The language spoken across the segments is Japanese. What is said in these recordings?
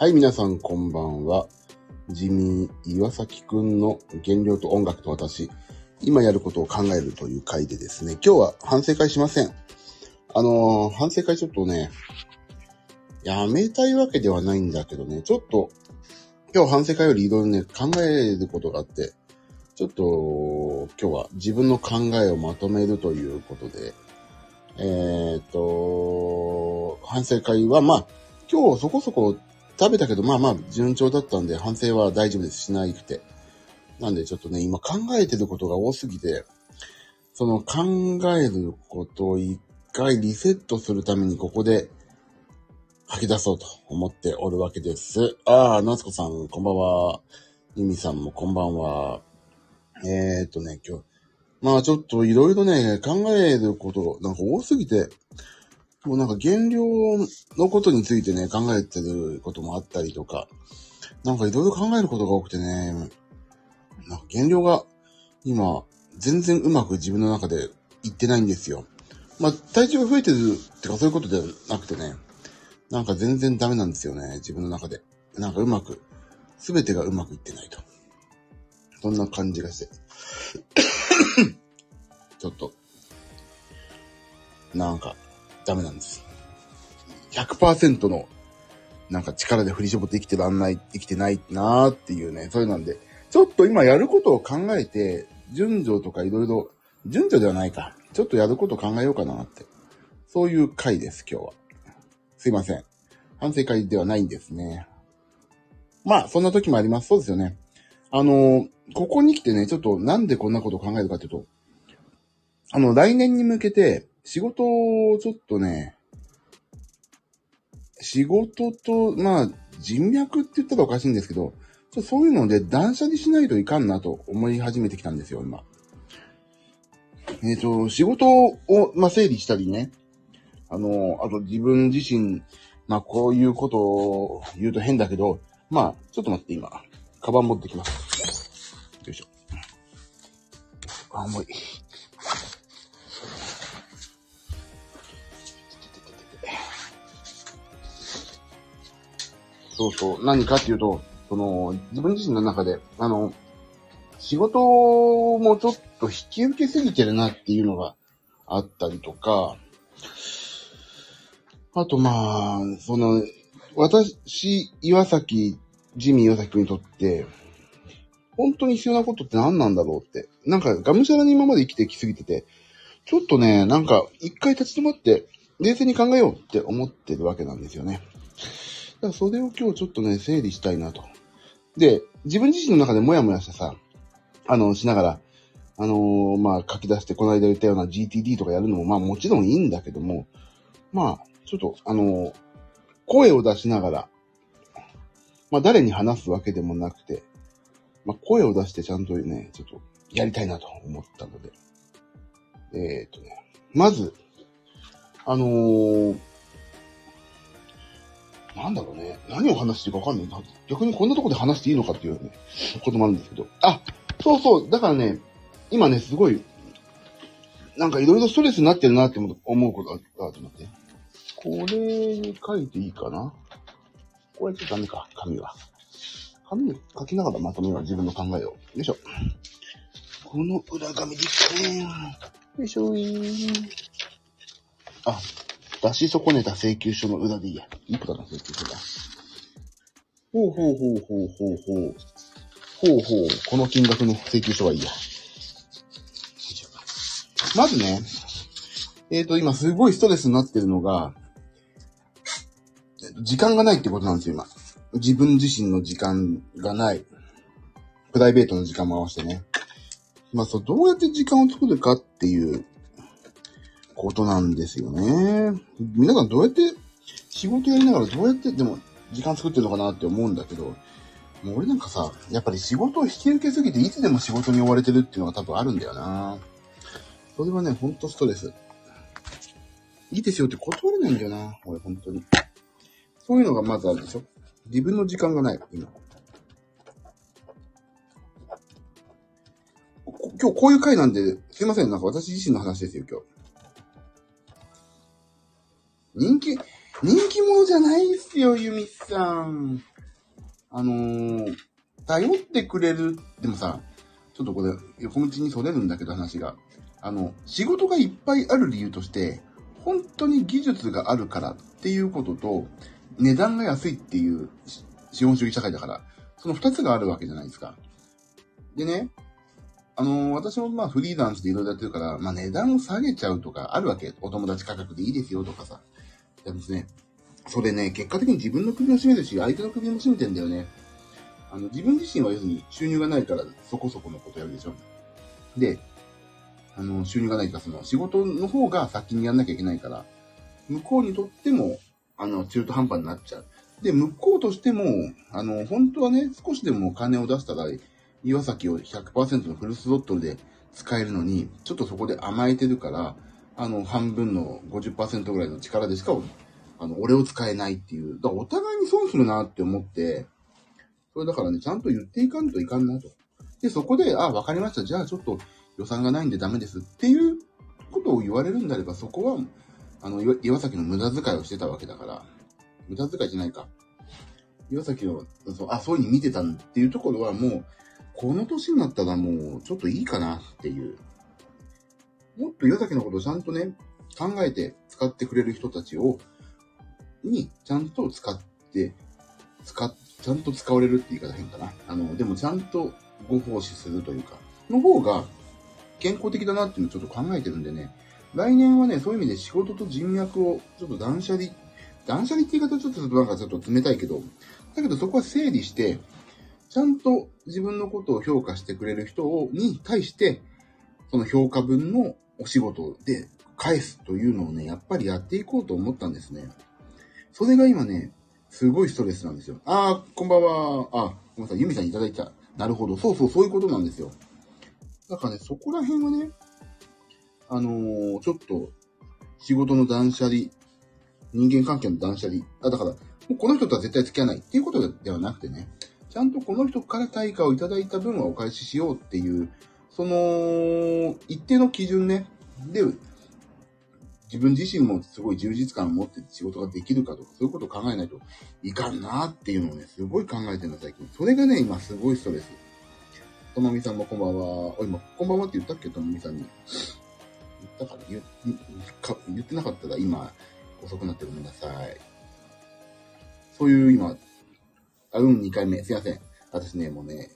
はい、皆さんこんばんは。地味岩崎くんの原料と音楽と私、今やることを考えるという回でですね、今日は反省会しません。あのー、反省会ちょっとね、やめたいわけではないんだけどね、ちょっと、今日反省会よりいろいろね、考えることがあって、ちょっと、今日は自分の考えをまとめるということで、えっ、と、反省会は、まあ、今日そこそこ食べたけど、まあまあ、順調だったんで、反省は大丈夫です。しないくて。なんでちょっとね、今考えてることが多すぎて、その考えることを一回リセットするためにここで吐き出そうと思っておるわけです。ああ、夏子さん、こんばんは。ゆみさんもこんばんは。えー、っとね、今日、まあちょっといろいろね、考えることなんか多すぎて、もうなんか原料のことについてね、考えてることもあったりとか、なんかいろいろ考えることが多くてね、なんか原料が今、全然うまく自分の中でいってないんですよ。まあ、体重が増えてるってかそういうことではなくてね、なんか全然ダメなんですよね、自分の中で。なんかうまく、すべてがうまくいってないと。そんな感じがして。ちょっと、なんか、ダメなんです。100%の、なんか力で振り絞って生きてらんない、生きてないなーっていうね、それなんで、ちょっと今やることを考えて、順序とかいろいろ、順序ではないか。ちょっとやること考えようかなって。そういう回です、今日は。すいません。反省会ではないんですね。まあ、そんな時もあります。そうですよね。あの、ここに来てね、ちょっとなんでこんなことを考えるかというと、あの、来年に向けて、仕事をちょっとね、仕事と、まあ、人脈って言ったらおかしいんですけど、そういうので断捨離しないといかんなと思い始めてきたんですよ、今。えっ、ー、と、仕事を、まあ、整理したりね。あの、あと自分自身、まあ、こういうことを言うと変だけど、まあ、ちょっと待って、今。カバン持ってきます。よいしょ。あ、重い。そうそう。何かっていうと、その、自分自身の中で、あの、仕事もちょっと引き受けすぎてるなっていうのがあったりとか、あとまあ、その、私、岩崎、ジミー岩崎君にとって、本当に必要なことって何なんだろうって。なんか、がむしゃらに今まで生きてきすぎてて、ちょっとね、なんか、一回立ち止まって、冷静に考えようって思ってるわけなんですよね。だからそれを今日ちょっとね、整理したいなと。で、自分自身の中でモヤモヤしてさ、あの、しながら、あのー、まあ、書き出して、この間言ったような GTD とかやるのも、まあ、もちろんいいんだけども、まあ、ちょっと、あのー、声を出しながら、まあ、誰に話すわけでもなくて、まあ、声を出してちゃんとね、ちょっと、やりたいなと思ったので。えー、っとね、まず、あのー、なんだろうね。何を話していいかわかんないな。逆にこんなとこで話していいのかっていうね、こともあるんですけど。あ、そうそう。だからね、今ね、すごい、なんかいろいろストレスになってるなって思うことがあると思って。これに書いていいかな？これちょっとダメか、紙は。紙に書きながらまとめよう、自分の考えを。よいしょ。この裏紙でいくね。よいしょー。あ、出し損ねた請求書の裏でいいや。いくらの請求書だ。ほうほうほうほうほうほう。ほうほう。この金額の請求書はいいや。まずね、えっ、ー、と、今すごいストレスになってるのが、時間がないってことなんですよ、今。自分自身の時間がない。プライベートの時間も合わせてね。まあ、そう、どうやって時間を作るかっていうことなんですよね。皆さんどうやって仕事やりながらどうやってでも時間作ってるのかなって思うんだけど、もう俺なんかさ、やっぱり仕事を引き受けすぎていつでも仕事に追われてるっていうのが多分あるんだよな。それはね、ほんとストレス。いいですよって断れないんだよな、俺本当に。そういうのがまずあるでしょ自分の時間がない、今。今日こういう回なんで、すいません、なんか私自身の話ですよ、今日。人気、人気者じゃないっすよ、ゆみさん。あのー、頼ってくれる、でもさ、ちょっとこれ、横道にそれるんだけど話が。あの、仕事がいっぱいある理由として、本当に技術があるからっていうことと、値段が安いっていう資本主義社会だから、その二つがあるわけじゃないですか。でね、あのー、私もまあフリーランスでいろいろやってるから、まあ値段を下げちゃうとかあるわけ。お友達価格でいいですよとかさ。でもね、それね、結果的に自分の首を絞めるし、相手の首も絞めてんだよね。あの、自分自身は要するに収入がないからそこそこのことやるでしょ。で、あの、収入がないか、その仕事の方が先にやんなきゃいけないから、向こうにとっても、あの、中途半端になっちゃう。で、向こうとしても、あの、本当はね、少しでもお金を出したら、岩崎を100%のフルスロットルで使えるのに、ちょっとそこで甘えてるから、あの、半分の50%ぐらいの力でしか、あの、俺を使えないっていう。だからお互いに損するなって思って、それだからね、ちゃんと言っていかんといかんなと。で、そこで、あ、わかりました。じゃあちょっと予算がないんでダメですっていうことを言われるんであれば、そこは、あの、岩崎の無駄遣いをしてたわけだから、無駄遣いじゃないか。岩崎の、そうあ、そういう風に見てたんっていうところはもう、この年になったらもう、ちょっといいかなっていう。もっと岩崎のことをちゃんとね、考えて使ってくれる人たちを、に、ちゃんと使って、使っちゃんと使われるって言い方変かな。あの、でもちゃんとご奉仕するというか、の方が健康的だなっていうのをちょっと考えてるんでね、来年はね、そういう意味で仕事と人脈をちょっと断捨離、断捨離って言い方ちょっとなんかちょっと冷たいけど、だけどそこは整理して、ちゃんと自分のことを評価してくれる人をに対して、その評価分のお仕事で返すというのをね、やっぱりやっていこうと思ったんですね。それが今ね、すごいストレスなんですよ。あー、こんばんは。あ、ごめんなさい。ユミさんいただいた。なるほど。そうそう、そういうことなんですよ。だからね、そこら辺はね、あのー、ちょっと、仕事の断捨離、人間関係の断捨離。あ、だから、もうこの人とは絶対付き合わないっていうことではなくてね、ちゃんとこの人から対価をいただいた分はお返ししようっていう、その、一定の基準ね、で、自分自身もすごい充実感を持って仕事ができるかとか、そういうことを考えないといかんなっていうのをね、すごい考えてるの最近。それがね、今すごいストレス。ともみさんもこんばんは。お、今、こんばんはって言ったっけ？ともみさんに。言ったから言言ってなかったら今、遅くなってごめんなさい。そういう今、あ、うん、2回目。すいません。私ね、もうね、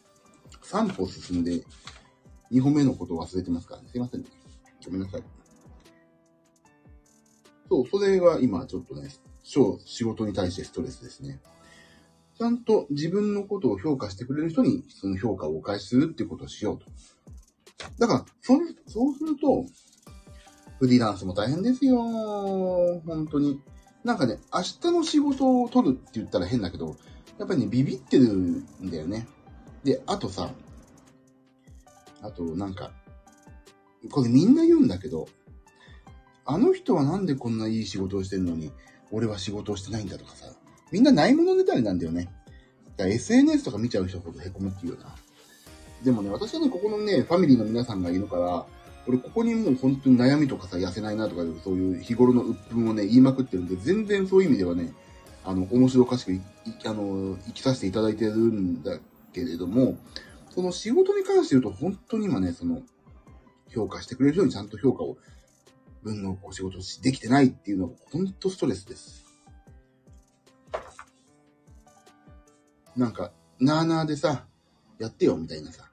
3歩進んで、2歩目のことを忘れてますからね。すいませんね。ごめんなさい。そう、それが今ちょっとね、超仕事に対してストレスですね。ちゃんと自分のことを評価してくれる人にその評価をお返しするっていうことをしようと。だから、そそうすると、フリーランスも大変ですよ。本当に。なんかね、明日の仕事を取るって言ったら変だけど、やっぱりね、ビビってるんだよね。で、あとさ、あとなんか、これみんな言うんだけど、あの人はなんでこんないい仕事をしてるのに、俺は仕事をしてないんだとかさ、みんなないものねだりなんだよね。だから SNS とか見ちゃう人ほど凹むっていうよな。でもね、私はね、ここのね、ファミリーの皆さんがいるから、俺ここにもう本当に悩みとかさ、痩せないなとか、そういう日頃の鬱憤をね、言いまくってるんで、全然そういう意味ではね、あの、面白おかしくあの、生きさせていただいてるんだけれども、その仕事に関して言うと、本当に今ね、その、評価してくれる人にちゃんと評価を分のお仕事できてないっていうのは本当ストレスです。なんか、なーなーでさ、やってよみたいなさ、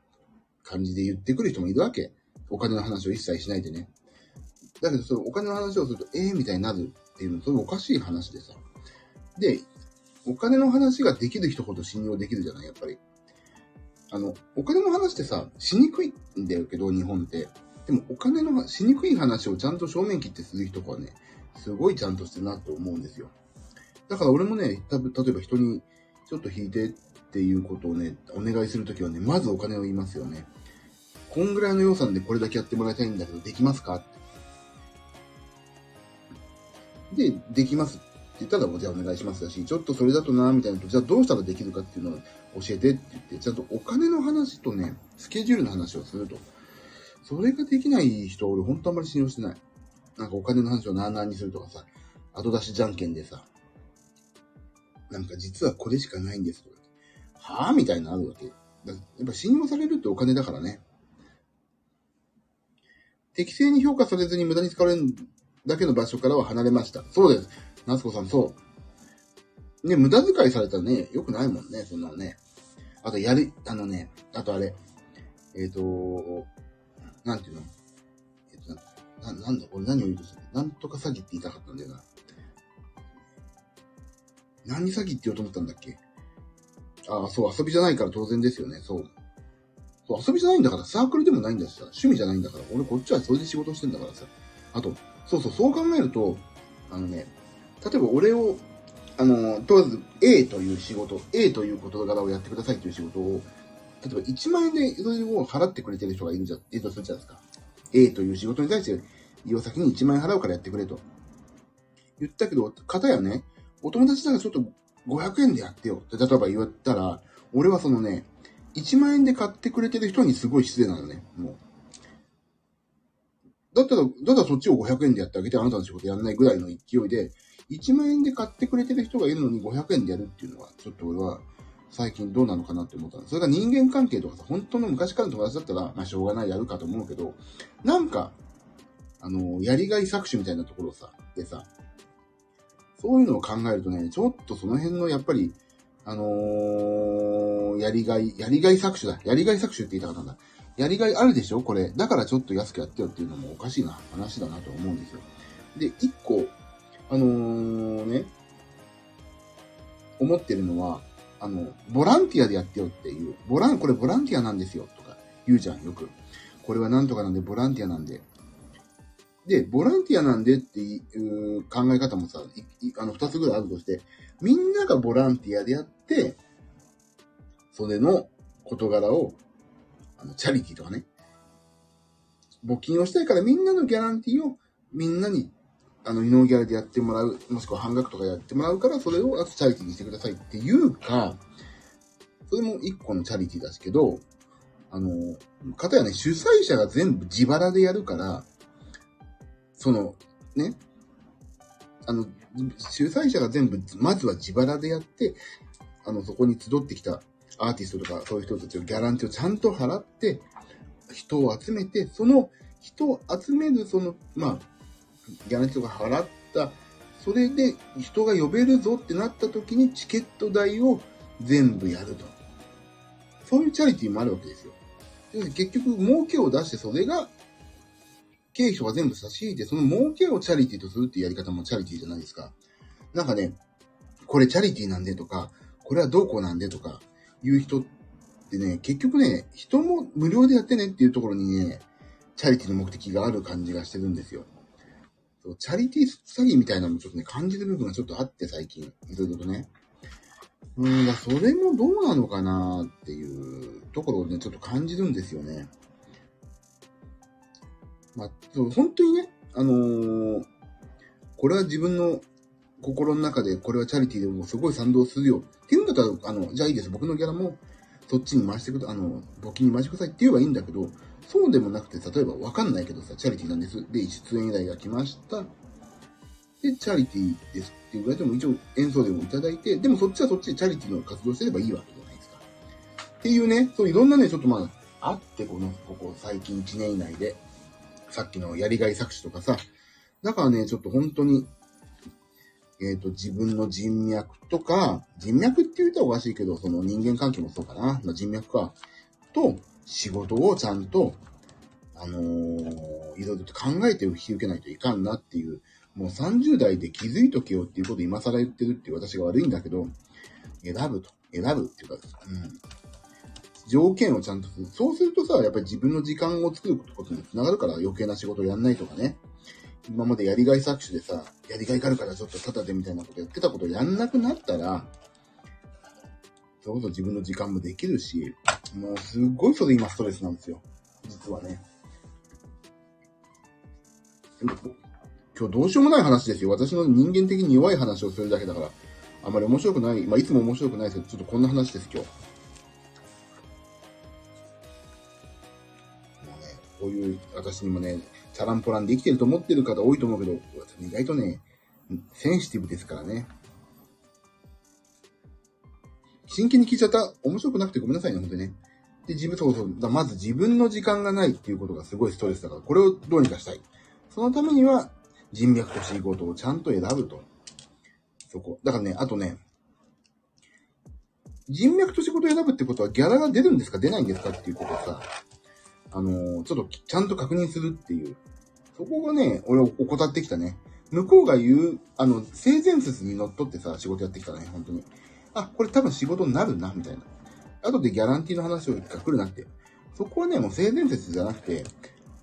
感じで言ってくる人もいるわけ。お金の話を一切しないでね。だけど、そのお金の話をすると、ええー、みたいになるっていうのは、それおかしい話でさ。で、お金の話ができる人ほど信用できるじゃない、やっぱり。あの、お金の話ってさ、しにくいんだけど、日本って。でもお金のしにくい話をちゃんと正面切ってする人はね、すごいちゃんとしてるなと思うんですよ。だから俺もね、たぶ例えば人にちょっと引いてっていうことをね、お願いするときはね、まずお金を言いますよね。こんぐらいの予算でこれだけやってもらいたいんだけど、できますか？って。で、できますって言ったら、じゃあお願いしますだし、ちょっとそれだとな、みたいなと、じゃあどうしたらできるかっていうのを教えてって言って、ちゃんとお金の話とね、スケジュールの話をすると。それができない人、俺ほんとあんまり信用してない。なんかお金の話をなーなーにするとかさ、後出しじゃんけんでさ、なんか実はこれしかないんですとか。はぁみたいなのあるわけ。やっぱ信用されるってお金だからね。適正に評価されずに無駄に使われるだけの場所からは離れました。そうです。夏子さん、そう。ね、無駄遣いされたらね、良くないもんね、そんなのね。あと、やる、あのね、あとあれ、えっ、ー、と、なんていうの？えっ、ー、とな、なんだ、俺何を言うとする？なんとか詐欺って言いたかったんだよな。何詐欺って言おうと思ったんだっけ？ああ、そう、遊びじゃないから当然ですよね。そう。そう、遊びじゃないんだから、サークルでもないんだしさ、趣味じゃないんだから、俺こっちはそれで仕事してんだからさ。あと、そうそう、そう考えると、あのね、例えば俺を、あの、とりあえず A という仕事、A という事柄をやってくださいという仕事を、例えば1万円でそれを払ってくれてる人がいるんじゃ、いるとするじゃないですか。A という仕事に対して、岩先に1万円払うからやってくれと。言ったけど、方やね、お友達ならちょっと500円でやってよって例えば言ったら、俺はそのね、1万円で買ってくれてる人にすごい失礼なのね、もう。だったら、だったらそっちを500円でやってあげてあなたの仕事やらないぐらいの勢いで、1万円で買ってくれてる人がいるのに500円でやるっていうのは、ちょっと俺は最近どうなのかなって思ったそれが人間関係とかさ、本当の昔からの友達だったら、まあしょうがないやるかと思うけど、なんか、あの、やりがい搾取みたいなところさ、でさ、そういうのを考えるとね、ちょっとその辺のやっぱり、あのー、やりがい、やりがい搾取だ。やりがい搾取って言いたかったんだ。やりがいあるでしょこれ。だからちょっと安くやってよっていうのもおかしいな話だなと思うんですよ。で、一個、あのー、ね、思ってるのは、あの、ボランティアでやってよっていう、ボラン、これボランティアなんですよとか言うじゃん、よく。これはなんとかなんで、ボランティアなんで。で、ボランティアなんでっていう考え方もさ、あの、二つぐらいあるとして、みんながボランティアでやって、それの事柄を、あの、チャリティとかね、募金をしたいからみんなのギャランティーをみんなに、あの、ノーギャラでやってもらう、もしくは半額とかやってもらうから、それをあとチャリティーにしてくださいっていうか、それも一個のチャリティーだしけど、あの、かたやね、主催者が全部自腹でやるから、その、ね、あの、主催者が全部、まずは自腹でやって、あの、そこに集ってきたアーティストとか、そういう人たちをギャランティーをちゃんと払って、人を集めて、その人を集める、その、まあ、ギャランティーとか払った、それで人が呼べるぞってなった時にチケット代を全部やると。そういうチャリティーもあるわけですよ。結局、儲けを出して、それが経費とか全部差し引いて、その儲けをチャリティーとするっていうやり方もチャリティーじゃないですか。なんかね、これチャリティーなんでとか、これはどうこうなんでとか、いう人ってね、結局ね、人も無料でやってねっていうところにね、チャリティーの目的がある感じがしてるんですよ。チャリティー詐欺みたいなのもちょっとね、感じる部分がちょっとあって最近、いろいろとね。うん、だそれもどうなのかなっていうところをね、ちょっと感じるんですよね。まあ、そう本当にね、あのー、これは自分の心の中で、これはチャリティーでもすごい賛同するよっていうんだったら、あの、じゃあいいです。僕のギャラもそっちに回してくだ、あの、募金に回してくださいって言えばいいんだけど、そうでもなくて、例えばわかんないけどさ、チャリティーなんです。で、出演依頼が来ました。で、チャリティーですって言われても一応演奏でもいただいて、でもそっちはそっちでチャリティーの活動してればいいわけじゃないですか。っていうね、そういろんなね、ちょっとまあ、あって、この、ここ最近1年以内で。さっきのやりがい搾取とかさ。だからね、ちょっと本当に、えっ、ー、と、自分の人脈とか、人脈って言うとおかしいけど、その人間関係もそうかな。まあ、人脈か。と、仕事をちゃんと、あのー、いろいろと考えて引き受けないといかんなっていう、もう30代で気づいとけよっていうこと今更言ってるっていう私が悪いんだけど、選ぶと。選ぶっていうか、うん。条件をちゃんとする。そうするとさ、やっぱり自分の時間を作ることにつながるから余計な仕事をやんないとかね。今までやりがい搾取でさ、やりがいがあるからちょっとタダでみたいなことやってたことをやんなくなったら、それこそ自分の時間もできるし、もうすっごいそれ今ストレスなんですよ。実はね。今日どうしようもない話ですよ。私の人間的に弱い話をするだけだから、あまり面白くない。まあ、いつも面白くないですけど、ちょっとこんな話です、今日。こういう、私にもね、チャランポランで生きてると思ってる方多いと思うけど、意外とね、センシティブですからね。真剣に聞いちゃった。面白くなくてごめんなさいね、本当にね。で、自分、そうそう。だまず自分の時間がないっていうことがすごいストレスだから、これをどうにかしたい。そのためには、人脈と仕事をちゃんと選ぶと。そこ。だからね、あとね、人脈と仕事を選ぶってことはギャラが出るんですか？出ないんですか？っていうことをさ、あのー、ちょっとちゃんと確認するっていう。そこがね、俺を怠ってきたね。向こうが言う、あの、性善説に乗っ取ってさ、仕事やってきたね、本当に。あ、これ多分仕事になるな、みたいな。後でギャランティーの話をが来るなって。そこはね、もう性善説じゃなくて、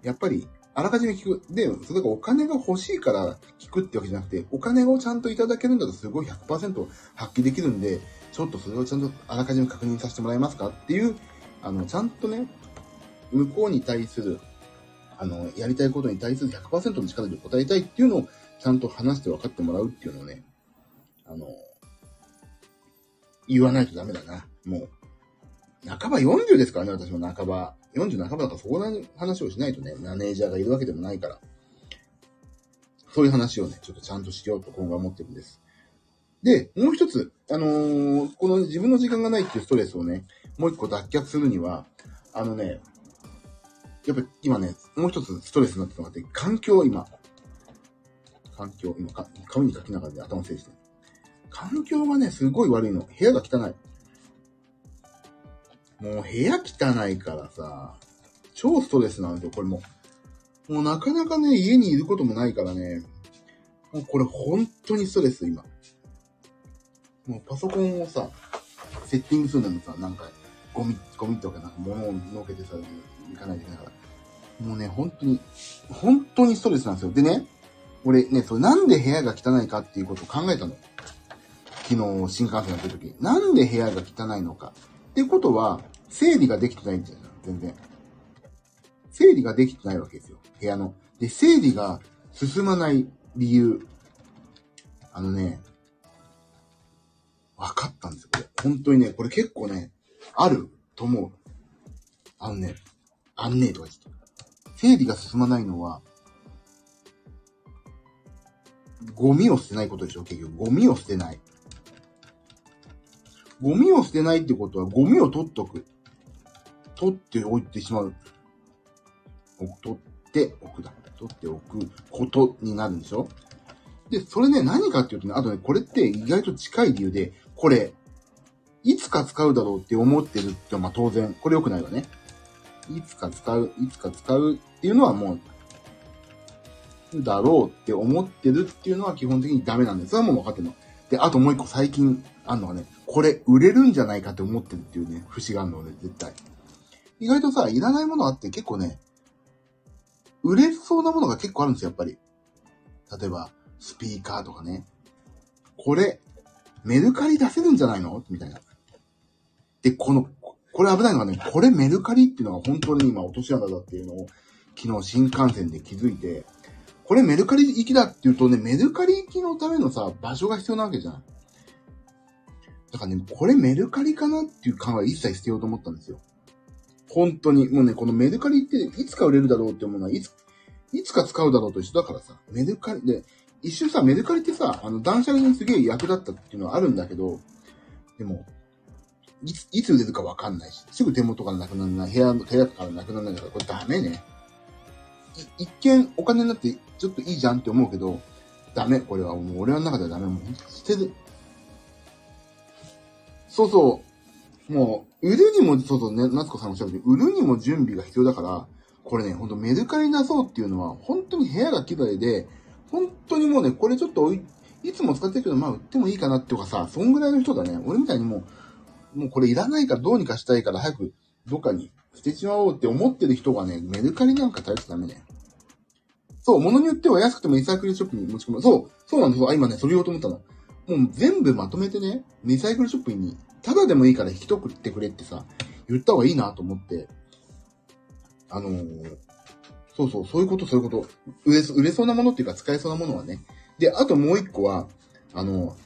やっぱり、あらかじめ聞く。で、それがお金が欲しいから聞くってわけじゃなくて、お金をちゃんといただけるんだとすごい100%発揮できるんで、ちょっとそれをちゃんとあらかじめ確認させてもらえますかっていう、あの、ちゃんとね、向こうに対する、あの、やりたいことに対する100%の力で答えたいっていうのを、ちゃんと話して分かってもらうっていうのをね、あの、言わないとダメだな。もう、半ば40ですからね、私も半ば。40半ばだからそこらの話をしないとね、マネージャーがいるわけでもないから。そういう話をね、ちょっとちゃんとしようと今後は思ってるんです。で、もう一つ、あのー、この自分の時間がないっていうストレスをね、もう一個脱却するには、あのね、やっぱ今ね、もう一つストレスになってるのがあって、環境今。環境、今、紙に書きながらで頭整理して。環境がね、すごい悪いの。部屋が汚い。もう部屋汚いからさ、超ストレスなんですよ、これも。もうなかなかね、家にいることもないからね、もうこれ本当にストレス、今。もうパソコンをさ、セッティングするのにさ、なんか、ゴミ、ゴミとかなんか物をのけてさ、行かないといけないから。もうね、本当に、本当にストレスなんですよ。でね、俺ね、それなんで部屋が汚いかっていうことを考えたの。昨日新幹線乗ってる時。なんで部屋が汚いのか。っていうことは、整理ができてないんだよ。全然。整理ができてないわけですよ。部屋の。で、整理が進まない理由。あのね、分かったんですよ、これ。本当にね、これ結構ね、あると思う。あのね、あんねえとか言って。整理が進まないのは、ゴミを捨てないことでしょ、結局。ゴミを捨てない。ゴミを捨てないってことは、ゴミを取っとく。取っておいてしまう。取っておくだ。取っておくことになるんでしょ？で、それね、何かっていうとね、あとね、これって意外と近い理由で、これ、いつか使うだろうって思ってるって、まあ当然、これ良くないわね。いつか使う、いつか使うっていうのはもう、だろうって思ってるっていうのは基本的にダメなんです。それはもう分かってるの。で、あともう一個最近あんのがね、これ売れるんじゃないかって思ってるっていうね、節があるので、絶対。意外とさ、いらないものあって結構ね、売れそうなものが結構あるんですよ、やっぱり。例えば、スピーカーとかね。これ、メルカリ出せるんじゃないの？みたいな。で、この、これ危ないのがね、これメルカリっていうのが本当に今落とし穴だっていうのを昨日新幹線で気づいて、これメルカリ行きだっていうとね、メルカリ行きのためのさ、場所が必要なわけじゃん。だからね、これメルカリかなっていう考え一切捨てようと思ったんですよ。本当に。もうね、このメルカリっていつか売れるだろうって思うのは、いつ、いつか使うだろうと一緒だからさ、メルカリで、一瞬さ、メルカリってさ、あの、断捨離にすげえ役立ったっていうのはあるんだけど、でも、いつ、いつ売れるかわかんないし、すぐ手元からなくならない、部屋の、部屋からなくならないから、これダメね。一見お金になってちょっといいじゃんって思うけど、ダメ。これはもう俺の中ではダメ。もう捨てる。そうそう。もう、売るにも、そうそうね、夏子さんおっしゃるように、売るにも準備が必要だから、これね、ほんとメルカリ出そうっていうのは、本当に部屋が綺麗で、本当にもうね、これちょっとい、いつも使ってるけど、まあ売ってもいいかなっていうかさ、そんぐらいの人だね。俺みたいにもう、もうこれいらないからどうにかしたいから早くどっかに捨てちまおうって思ってる人がね、メルカリなんか頼っちゃダメね。そう、物によっては安くてもリサイクルショップに持ち込む。そう、そうなんですよ。あ、今ね、それ言おうと思ったの。もう全部まとめてね、リサイクルショップに、ただでもいいから引き取ってくれってさ、言った方がいいなと思って、あのー、そうそう、そういうこと、そういうこと。売れ、売れそうなものっていうか使えそうなものはね。で、あともう一個は、あの、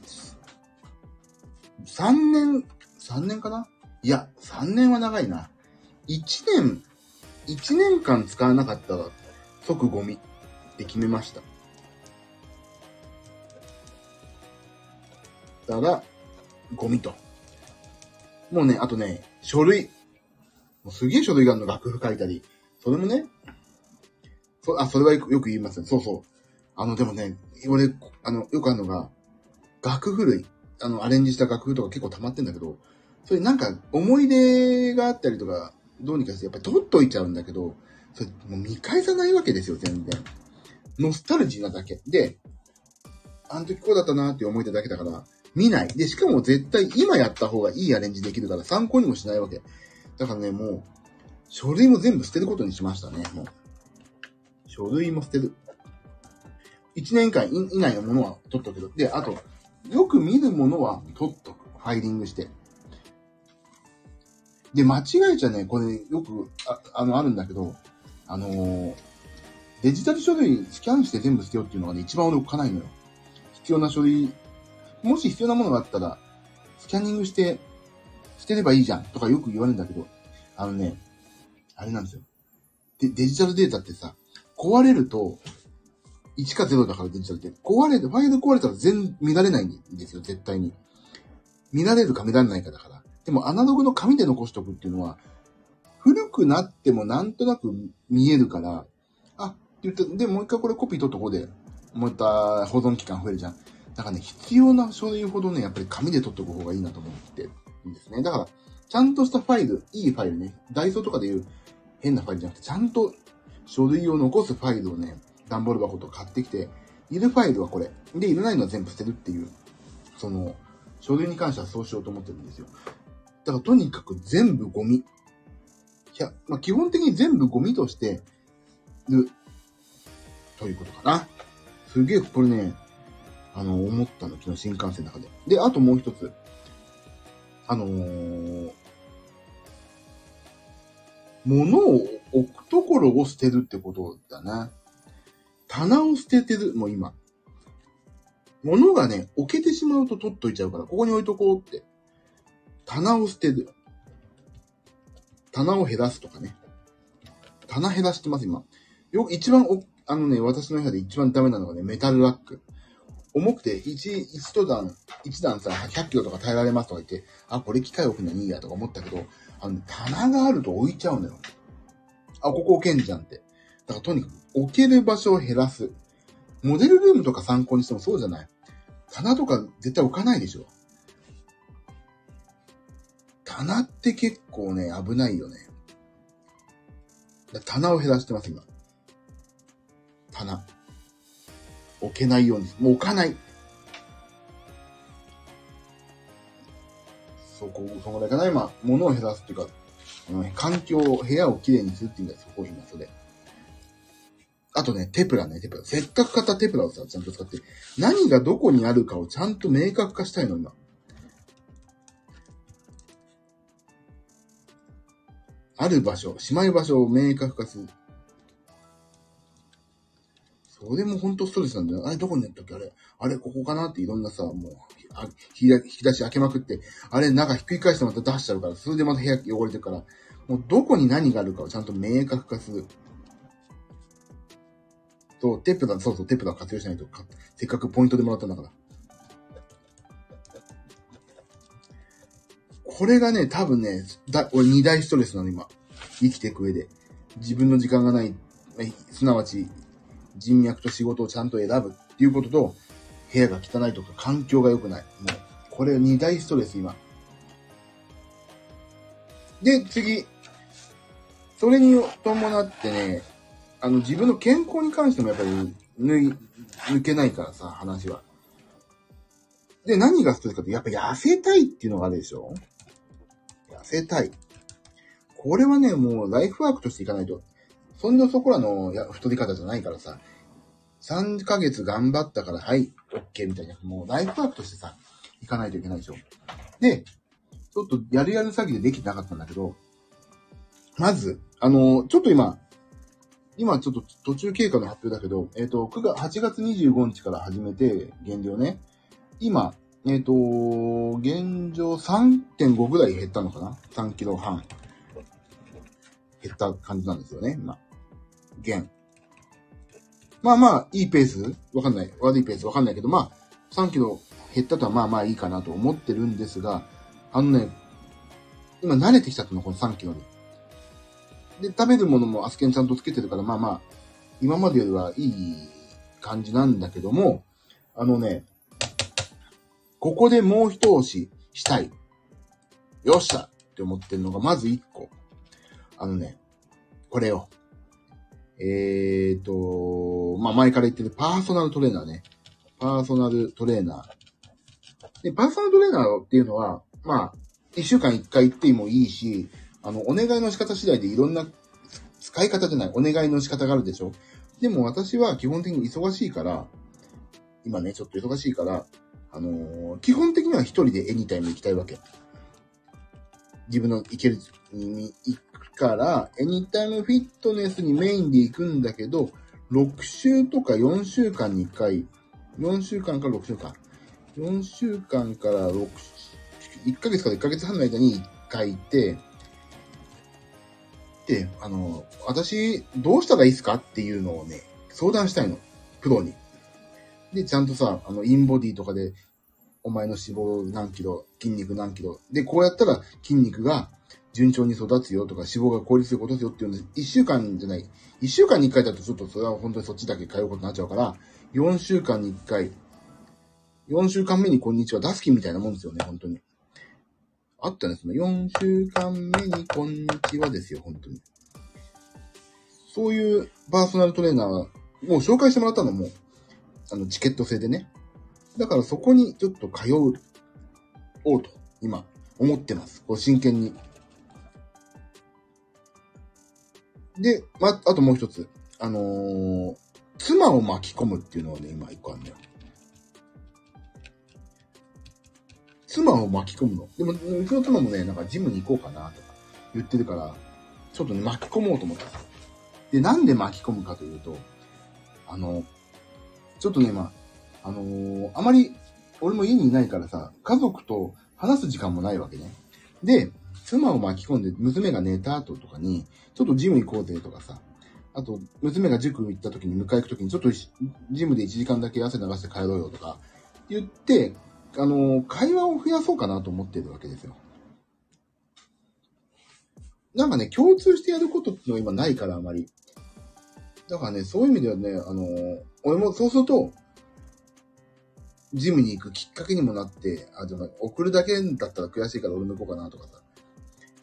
3年、3年かな？いや、3年は長いな。1年、1年間使わなかった即ゴミって決めました。たら、ゴミと。もうね、あとね、書類。もうすげえ書類があるの、楽譜書いたり。それもね、そあ、それはよく言いますね。そうそう。あの、でもね、俺、あの、よくあるのが、楽譜類。あの、アレンジした楽譜とか結構溜まってんだけど、それなんか思い出があったりとか、どうにかしてやっぱり取っといちゃうんだけど、それもう見返さないわけですよ、全然。ノスタルジーなだけ。で、あの時こうだったなって思い出だけだから、見ない。で、しかも絶対今やった方がいいアレンジできるから参考にもしないわけ。だからね、もう、書類も全部捨てることにしましたね、もう。書類も捨てる。1年間以内のものは取っとくけど。で、あと、よく見るものは取っとく。ファイリングして。で、間違えちゃね、これよく、ああの、あるんだけど、あのー、デジタル書類スキャンして全部捨てようっていうのがね、一番俺置かないのよ。必要な書類、もし必要なものがあったら、スキャニングして、捨てればいいじゃんとかよく言われるんだけど、あのね、あれなんですよ。で、デジタルデータってさ、壊れると、1か0だからデジタルって、壊れて、ファイル壊れたら全、乱れないんですよ、絶対に。乱れるか乱れないかだから。でもアナログの紙で残しとくっていうのは、古くなってもなんとなく見えるから、言って、で、もう一回これコピー取っとこうで、もう一回保存期間増えるじゃん。だからね、必要な書類ほどね、やっぱり紙で取っとく方がいいなと思ってるんですね。だから、ちゃんとしたファイル、いいファイルね、ダイソーとかでいう変なファイルじゃなくて、ちゃんと書類を残すファイルをね、段ボール箱と買ってきて、いるファイルはこれ。で、いらないのは全部捨てるっていう、その、書類に関してはそうしようと思ってるんですよ。だからとにかく全部ゴミ。いや、まあ、基本的に全部ゴミとしてる、ということかな。すげえ、これね、あの、思ったの、昨日新幹線の中で。で、あともう一つ。あのー、物を置くところを捨てるってことだな。棚を捨ててる、もう今。物がね、置けてしまうと取っといちゃうから、ここに置いとこうって。棚を捨てる。棚を減らすとかね。棚減らしてます、今。よく、一番、あのね、私の部屋で一番ダメなのがね、メタルラック。重くて、一、一段、一段さ、100キロとか耐えられますとか言って、あ、これ機械置くのにいいやとか思ったけど、あの、棚があると置いちゃうのよ。あ、ここ置けんじゃんって。だからとにかく、置ける場所を減らす。モデルルームとか参考にしてもそうじゃない。棚とか絶対置かないでしょ。棚って結構ね、危ないよね。棚を減らしてます、今。棚。置けないように。もう置かない。そこ、そこだけな、今、物を減らすっていうか、環境、部屋をきれいにするっていうんだよ、そこ今、それ。あとね、テプラね、テプラ。せっかく買ったテプラをさ、ちゃんと使って、何がどこにあるかをちゃんと明確化したいの、今。ある場所、しまい場所を明確化する。それも本当ストレスなんだよ。あれ、どこにやったっけ？あれ、あれ、ここかなっていろんなさ、もう、引き出し開けまくって、あれ、中ひっくり返してまた出しちゃうから、それでまた部屋汚れてるから、もうどこに何があるかをちゃんと明確化する。と、テップだ、そうそう、テップだ活用しないとか、せっかくポイントでもらったんだから。これがね、多分ね、だ、俺二大ストレスなの、今。生きていく上で。自分の時間がない、すなわち、人脈と仕事をちゃんと選ぶっていうことと、部屋が汚いとか環境が良くない。もう、これ二大ストレス、今。で、次。それに伴ってね、あの、自分の健康に関してもやっぱり抜い、抜けないからさ、話は。で、何がストレスかって、やっぱ痩せたいっていうのがあるでしょ痩せたい。これはね、もうライフワークとしていかないと。そんなそこらのや太り方じゃないからさ、3ヶ月頑張ったから、はい、OK みたいな。もうライフワークとしてさ、いかないといけないでしょ。で、ちょっとやるやる詐欺でできてなかったんだけど、まず、あの、ちょっと今、今ちょっと途中経過の発表だけど、えっ、ー、と、9月、8月25日から始めて、減量ね。今、えっ、ー、と、現状3.5ぐらい減ったのかな ?3 キロ半。減った感じなんですよね、今。減。まあまあ、いいペース？わかんない。悪いペース？わかんないけど、まあ、3キロ減ったとはまあまあいいかなと思ってるんですが、あのね、今慣れてきたっての、この3キロに。で、食べるものもアスケンちゃんとつけてるから、まあまあ、今までよりはいい感じなんだけども、あのね、ここでもう一押ししたい。よっしゃって思ってるのが、まず1個。あのね、これよ。えーと、まあ前から言ってるパーソナルトレーナーね。パーソナルトレーナー。で、パーソナルトレーナーっていうのは、まあ、一週間一回行ってもいいし、あの、お願いの仕方次第でいろんな使い方じゃない、お願いの仕方があるでしょでも私は基本的に忙しいから、今ね、ちょっと忙しいから、あのー、基本的には一人でエニタイム行きたいわけ。自分の行けるにから、エニタイムフィットネスにメインで行くんだけど、6週とか4週間に1回、4週間から6週間。4週間から6、1ヶ月から1ヶ月半の間に1回行って、で、あの、私、どうしたらいいですかっていうのをね、相談したいの。プロに。で、ちゃんとさ、あの、インボディとかで、お前の脂肪何キロ、筋肉何キロ。で、こうやったら筋肉が順調に育つよとか、脂肪が効率よく落とすよっていうんで、1週間じゃない。1週間に1回だとちょっとそれは本当にそっちだけ通うことになっちゃうから、4週間に1回、4週間目にこんにちは出す気みたいなもんですよね、本当に。あったね、その4週間目にこんにちはですよ、本当に。そういうパーソナルトレーナーは、もう紹介してもらったのも、あの、チケット制でね。だからそこにちょっと通う、おうと、今、思ってます。こう真剣に。で、ま、あともう一つ。あのー、妻を巻き込むっていうのはね、今一個あるんだよ。妻を巻き込むの。でも、うちの妻もね、なんかジムに行こうかなとか言ってるから、ちょっとね、巻き込もうと思ったで、なんで巻き込むかというと、あの、ちょっとね、まあ、あのー、あまり、俺も家にいないからさ、家族と話す時間もないわけね。で、妻を巻き込んで、娘が寝た後とかに、ちょっとジム行こうぜとかさ、あと、娘が塾行った時に迎え行く時に、ちょっとジムで1時間だけ汗流して帰ろうよとか、言って、あの、会話を増やそうかなと思ってるわけですよ。なんかね、共通してやることっていうのは今ないから、あまり。だからね、そういう意味ではね、あの、俺もそうすると、ジムに行くきっかけにもなって、あ、でも送るだけだったら悔しいから俺抜こうかなとかさ。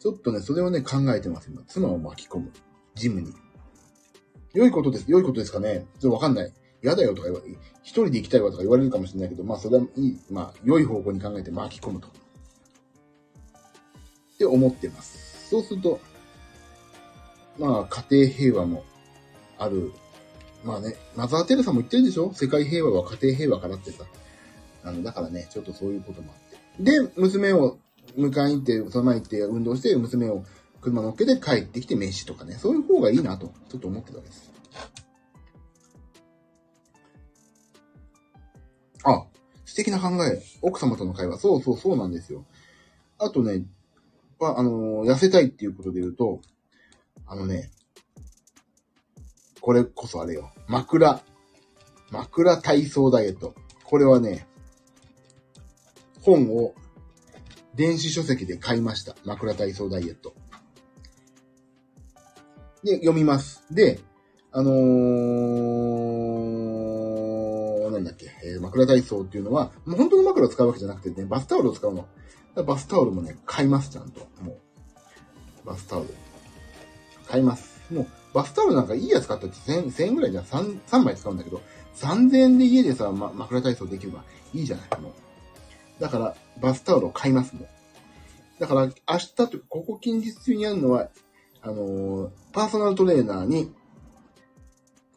ちょっとね、それをね、考えてます、今。妻を巻き込む。ジムに。良いことです。良いことですかねちょっとわかんない。嫌だよとか言われ、一人で行きたいわとか言われるかもしれないけど、まあそれはいい、まあ良い方向に考えて巻き込むと。って思ってます。そうすると、まあ家庭平和もある。まあね、マザー・テレサも言ってるでしょ？世界平和は家庭平和からってさ。あの、だからね、ちょっとそういうこともあって。で、娘を迎えに行って、その前行って運動して、娘を車乗っけて帰ってきて飯とかね、そういう方がいいなと、ちょっと思ってたわけです。あ、素敵な考え。奥様との会話。そうそうそうなんですよ。あとね、あ、あのー、痩せたいっていうことで言うと、あのね、これこそあれよ。枕。枕体操ダイエット。これはね、本を電子書籍で買いました。枕体操ダイエット。で、読みます。で、あのー、なんだっけ、えー、枕体操っていうのは、もう本当の枕を使うわけじゃなくてね、バスタオルを使うの。バスタオルもね、買います、ちゃんと。もう。バスタオル。買います。もう、バスタオルなんかいいやつ買ったって1000 1000円ぐらいじゃ 3, 3枚使うんだけど、3000円で家でさ、ま、枕体操できればいいじゃないもう。だから、バスタオルを買いますもん。だから、明日と、ここ近日中にやるのは、あのー、パーソナルトレーナーに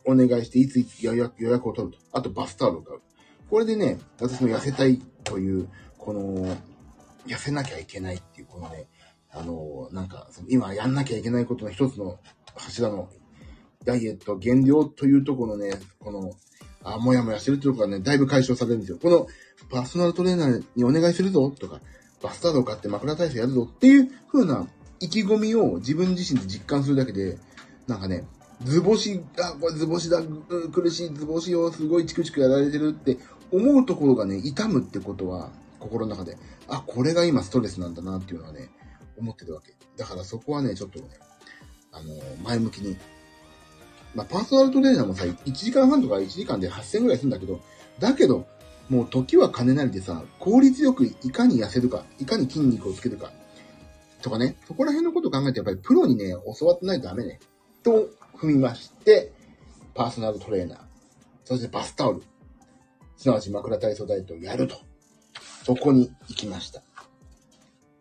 お願いして、いついつ予約予約を取ると。あと、バスタオルを買う。これでね、私の痩せたいという、この、痩せなきゃいけないっていう、このね、あのー、なんか、その今やんなきゃいけないことの一つの柱のダイエット減量というところのね、この、あ、もやもやしてるってところがね、だいぶ解消されるんですよ。この、パーソナルトレーナーにお願いするぞとか、バスタードを買って枕体操やるぞっていう風な意気込みを自分自身で実感するだけで、なんかね、図星、あ、これ図星だ、苦しい図星をすごいチクチクやられてるって思うところがね、痛むってことは、心の中で、あ、これが今ストレスなんだなっていうのはね、思ってるわけ。だからそこはね、ちょっとね、あの、前向きに。まあ、パーソナルトレーナーもさ、1時間半とか1時間で8000ぐらいするんだけど、だけど、もう時は金なりでさ、効率よくいかに痩せるか、いかに筋肉をつけるか、とかね、そこら辺のことを考えてやっぱりプロにね、教わってないとダメね。と踏みまして、パーソナルトレーナー、そしてバスタオル、すなわち枕体操ダイエットをやると。そこに行きました。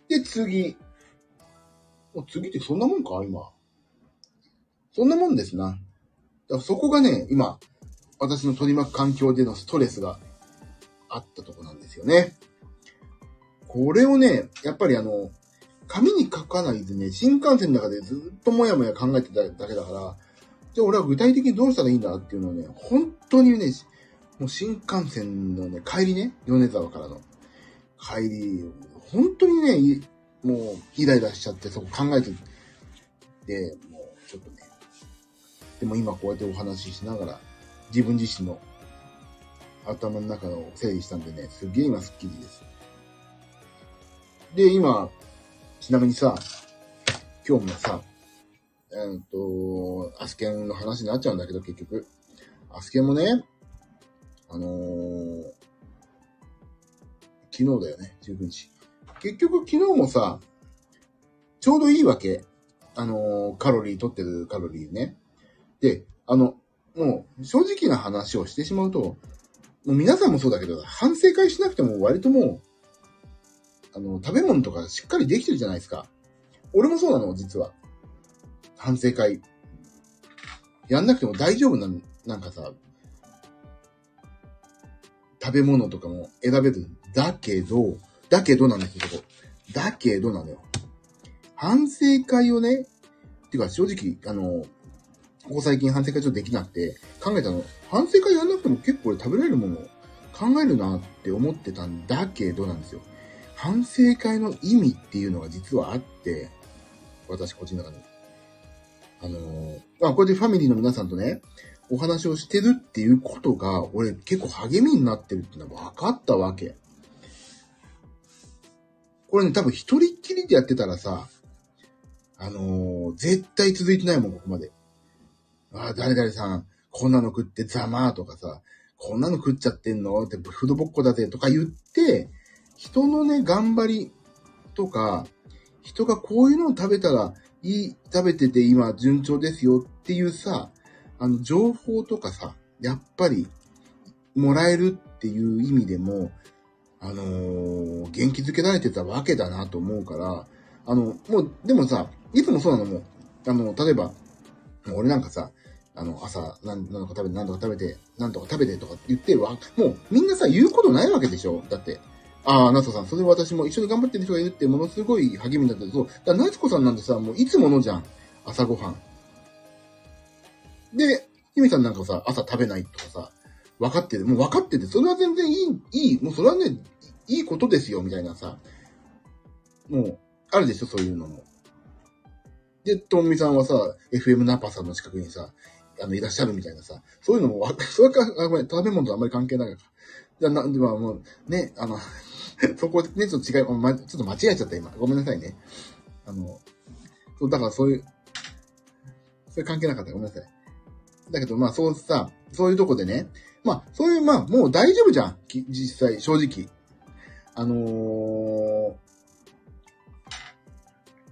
で、次。次ってそんなもんか今。そんなもんですな。だからそこがね、今、私の取り巻く環境でのストレスがあったとこなんですよね。これをね、やっぱりあの、紙に書かないでね、新幹線の中でずっともやもや考えてただけだから、じゃあ俺は具体的にどうしたらいいんだっていうのをね、本当にね、もう新幹線のね、帰りね、米沢からの帰り、本当にね、もうイライラしちゃってそこ考えてで、もうちょっとね、でも今こうやってお話ししながら、自分自身の頭の中を整理したんでね、すっげえ今スッキリです。で、今、ちなみにさ、今日もさ、えっ、と、アスケンの話になっちゃうんだけど、結局。アスケンもね、あのー、昨日だよね、19日。結局昨日もさ、ちょうどいいわけ。あのー、カロリー取ってるカロリーね。で、あの、もう、正直な話をしてしまうと、もう皆さんもそうだけど、反省会しなくても割ともう、あの、食べ物とかしっかりできてるじゃないですか。俺もそうなの、実は。反省会。やんなくても大丈夫なの、なんかさ、食べ物とかも選べる。だけど、だけどなんですよ、そこ。だけどなのよ。反省会をね、てか正直、あの、ここ最近反省会ちょっとできなくて、考えたの、反省会やんなくても結構俺食べられるものを考えるなって思ってたんだけどなんですよ。反省会の意味っていうのが実はあって、私個人の中に。あのー、あ、これでファミリーの皆さんとね、お話をしてるっていうことが、俺結構励みになってるっていうのは分かったわけ。これね、多分一人っきりでやってたらさ、あのー、絶対続いてないもん、ここまで。ああ、誰々さん、こんなの食ってざまーとかさ、こんなの食っちゃってんの？って、フードボッコだぜとか言って、人のね、頑張りとか、人がこういうのを食べたらいい、食べてて今順調ですよっていうさ、あの、情報とかさ、やっぱり、もらえるっていう意味でも、あのー、元気づけられてたわけだなと思うから、あの、もう、でもさ、いつもそうなのも、あの、例えば、俺なんかさ、あの、朝、なん、なんとか食べて、なんとか食べて、なんとか食べてとか言ってわ。もう、みんなさ、言うことないわけでしょだって。ああ、夏子さん、それ私も一緒に頑張ってる人がいるってものすごい励みになったけど、だから夏子さんなんてさ、もういつものじゃん。朝ごはん。で、ゆみさんなんかさ、朝食べないとかさ、分かってる。もう分かってて、それは全然いい、いい、もうそれはね、いいことですよ、みたいなさ。もう、あるでしょ、そういうのも。で、ともみさんはさ、FM ナパさんの近くにさ、あの、いらっしゃるみたいなさ、そういうのもわ、それか、あ、ごめん、食べ物とあんまり関係ないから。じゃな、ではもう、ね、あの、そこね、ちょっと違い、ま、ちょっと間違えちゃった、今。ごめんなさいね。あの、そう、だからそういう、それ関係なかった。ごめんなさい。だけど、まあ、そうさ、そういうとこでね、まあ、そういう、まあ、もう大丈夫じゃん。実際、正直。あのー、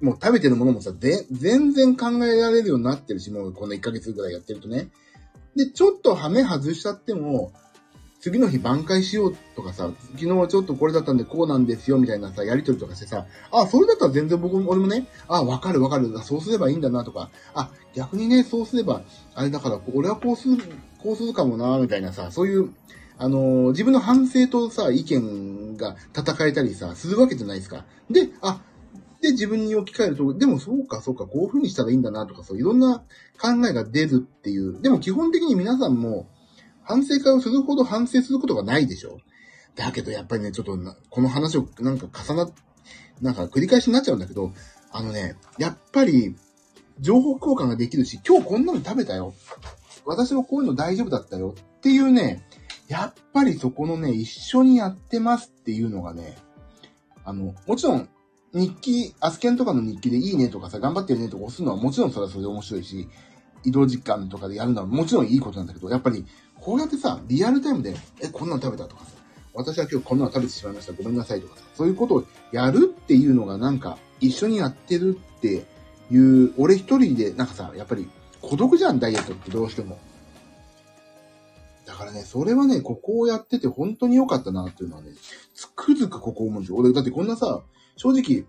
もう食べてるものもさ、で、全然考えられるようになってるし、もうこの1ヶ月ぐらいやってるとね。で、ちょっとハメ外しちゃっても、次の日挽回しようとかさ、昨日はちょっとこれだったんでこうなんですよ、みたいなさ、やりとりとかしてさ、あ、それだったら全然僕も、俺もね、あ、わかるわかる、そうすればいいんだなとか、あ、逆にね、そうすれば、あれだから、俺はこうする、こうするかもな、みたいなさ、そういう、あのー、自分の反省とさ、意見が戦えたりさ、するわけじゃないですか。で、あ、で、自分に置き換えると、でもそうか、そうか、こういう風にしたらいいんだなとか、そういろんな考えが出るっていう。でも基本的に皆さんも、反省会をするほど反省することがないでしょだけどやっぱりね、ちょっとこの話をなんか重な、なんか繰り返しになっちゃうんだけど、あのね、やっぱり、情報交換ができるし、今日こんなの食べたよ。私もこういうの大丈夫だったよっていうね、やっぱりそこのね、一緒にやってますっていうのがね、あの、もちろん、日記、アスケンとかの日記でいいねとかさ、頑張ってるねとか押すのはもちろんそれはそれで面白いし、移動時間とかでやるのはもちろんいいことなんだけど、やっぱり、こうやってさ、リアルタイムで、え、こんなの食べたとかさ、私は今日こんなの食べてしまいました、ごめんなさいとかさ、そういうことをやるっていうのがなんか、一緒にやってるっていう、俺一人で、なんかさ、やっぱり孤独じゃん、ダイエットってどうしても。だからね、それはね、ここをやってて本当に良かったなっていうのはね、つくづくここ思うんですよ。俺、だってこんなさ、正直、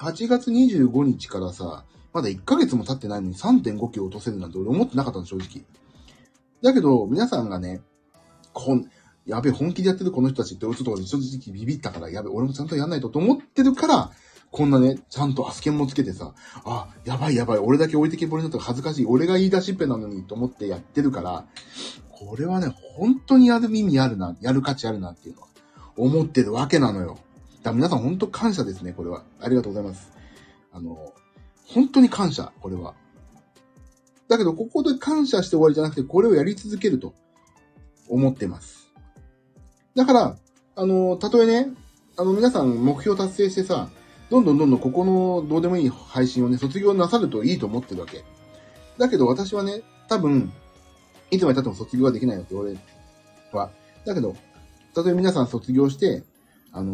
8月25日からさ、まだ1ヶ月も経ってないのに3.5キロ落とせるなんて俺思ってなかったの、正直。だけど、皆さんがね、こん、やべえ、本気でやってるこの人たちって、ちょっと正直ビビったから、やべえ、俺もちゃんとやんないとと思ってるから、こんなね、ちゃんとアスケンもつけてさ、あ、やばいやばい、俺だけ置いてけぼりになったら恥ずかしい、俺が言い出しっぺなのにと思ってやってるから、これはね、本当にやる意味あるな、やる価値あるなっていうのは、思ってるわけなのよ。だ皆さん本当感謝ですね、これは。ありがとうございます。あの、本当に感謝、これは。だけど、ここで感謝して終わりじゃなくて、これをやり続けると思ってます。だから、あの、たとえね、あの、皆さん目標達成してさ、どんどんどんどんここのどうでもいい配信をね、卒業なさるといいと思ってるわけ。だけど私はね、多分、いつまで経っても卒業はできないよって俺は。だけど、たとえ皆さん卒業して、あの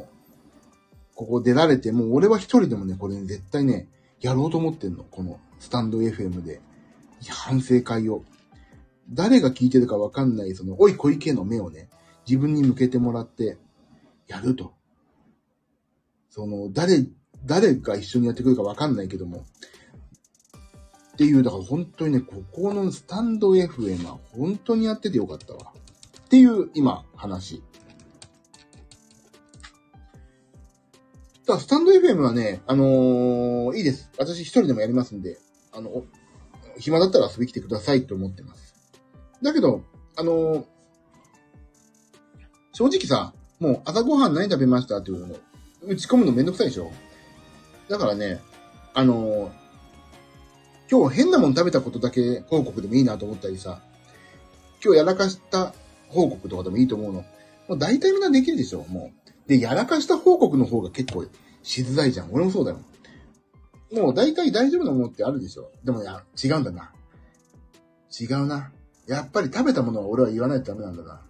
ー、ここ出られてもう、俺は一人でもね、これ、ね、絶対ね、やろうと思ってんの。このスタンド FM で。反省会を。誰が聞いてるかわかんない、その、おい小池の目をね、自分に向けてもらって、やると。その、誰、誰が一緒にやってくるかわかんないけども、っていう、だから本当にね、ここのスタンド FM は本当にやっててよかったわ。っていう今、話。だスタンド FM はね、あのー、いいです。私一人でもやりますんで、あの、暇だったら遊び来てくださいと思ってます。だけど、あのー、正直さ、もう朝ごはん何食べましたっていうの打ち込むのめんどくさいでしょだからね、あのー今日変なもん食べたことだけ報告でもいいなと思ったりさ、今日やらかした報告とかでもいいと思うの。もう大体みんなできるでしょ、もう。で、やらかした報告の方が結構しづらいじゃん。俺もそうだよ。もう大体大丈夫なものってあるでしょ。でもや、違うんだな。違うな。やっぱり食べたものは俺は言わないとダメなんだな。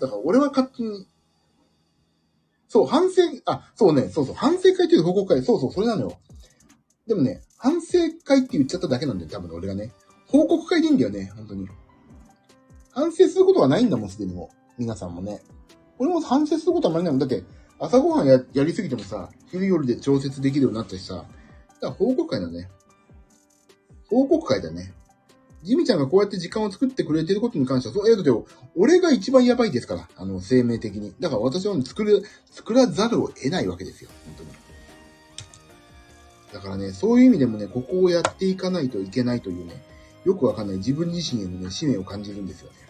だから俺は勝手に、そう、反省、あ、そうね、そうそう、反省会という報告会、そうそう、それなのよ。でもね、反省会って言っちゃっただけなんだよ、多分俺がね。報告会でいいんだよね、本当に。反省することはないんだもん、すでにも。皆さんもね。俺も反省することはあまりないもん。だって、朝ごはんややりすぎてもさ、昼夜で調節できるようになったしさ。だから報告会だね。報告会だね。ジミちゃんがこうやって時間を作ってくれてることに関しては、そう、え、だって、俺が一番やばいですから、あの、生命的に。だから私は作る、作らざるを得ないわけですよ、本当に。だからね、そういう意味でもね、ここをやっていかないといけないというね、よくわかんない自分自身へのね、使命を感じるんですよね。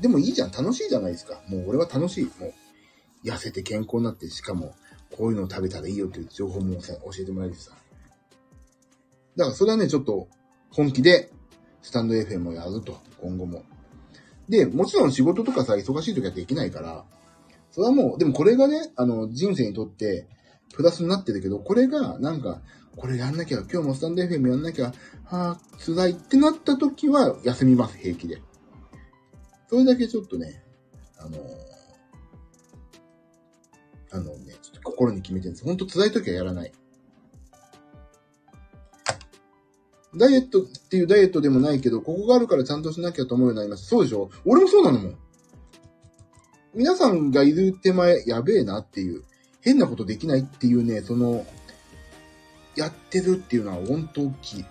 でもいいじゃん、楽しいじゃないですか。もう俺は楽しい。もう、痩せて健康になって、しかも、こういうのを食べたらいいよっていう情報も教えてもらえるしさ。だからそれはね、ちょっと、本気で、スタンド FM をやると、今後も。で、もちろん仕事とかさ、忙しい時はできないから、それはもう、でもこれがね、あの、人生にとって、プラスになってるけど、これが、なんか、これやんなきゃ、今日もスタンド FM やんなきゃ、はあ、辛いってなった時は休みます、平気で。それだけちょっとね、あのー、あのね、ちょっと心に決めてるんです。ほんと辛い時はやらない。ダイエットっていうダイエットでもないけど、ここがあるからちゃんとしなきゃと思うようになりました。そうでしょ？俺もそうなのもん。皆さんがいる手前、やべえなっていう。変なことできないっていうね、その、やってるっていうのは本当大きい。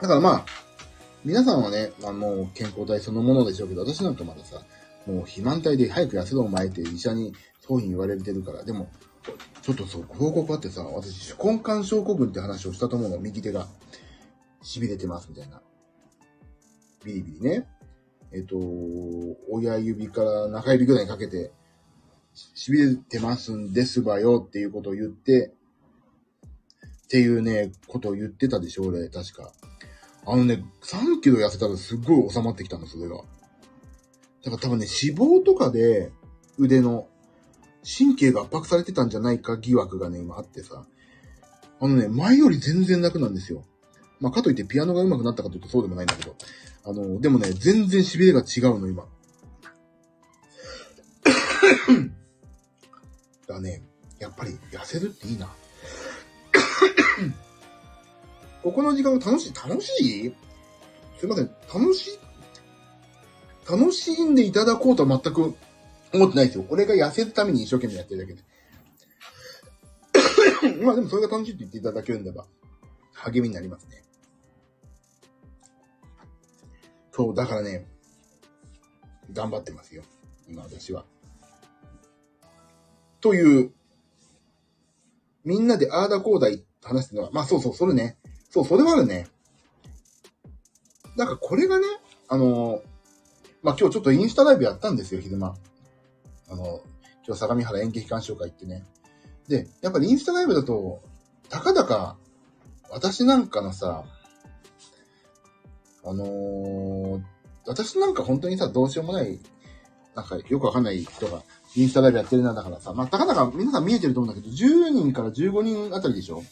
だからまあ、皆さんはね、あ、もう健康体そのものでしょうけど、私なんかまださ、もう肥満体で早く痩せろお前って医者にそういうに言われてるから、でも、ちょっとそう、報告あってさ、私、手根管症候群って話をしたと思うの、右手が。痺れてます、みたいな。ビリビリね。えっと、親指から中指ぐらいにかけて、痺れてますんですばよっていうことを言って、っていうね、ことを言ってたでしょ、俺、確か。あのね、3キロ痩せたらすっごい収まってきたの、それが。だから多分ね、脂肪とかで、腕の神経が圧迫されてたんじゃないか疑惑がね、今あってさ。あのね、前より全然楽なんですよ。まあ、かといってピアノが上手くなったかというとそうでもないんだけど。あの、でもね、全然痺れが違うの、今。だね、やっぱり痩せるっていいな。ここの時間が楽しい楽しい？すいません。楽しい？楽しんでいただこうとは全く思ってないですよ。俺が痩せるために一生懸命やってるだけで。まあでもそれが楽しいって言っていただけるんでば、励みになりますね。そう、だからね、頑張ってますよ。今私は。という、みんなであーだこうだい話してるのは、まあそうそう、それね。そう、それはあるね。だかこれがね、あの、まあ今日ちょっとインスタライブやったんですよ、昼間。あの、今日相模原演劇鑑賞会行ってね。で、やっぱりインスタライブだと、たかだか、私なんかのさ、あのー、私なんか本当にさ、どうしようもない、なんかよくわかんない人が、インスタライブやってるな、だからさ、まあ、たかだか皆さん見えてると思うんだけど、10人から15人あたりでしょ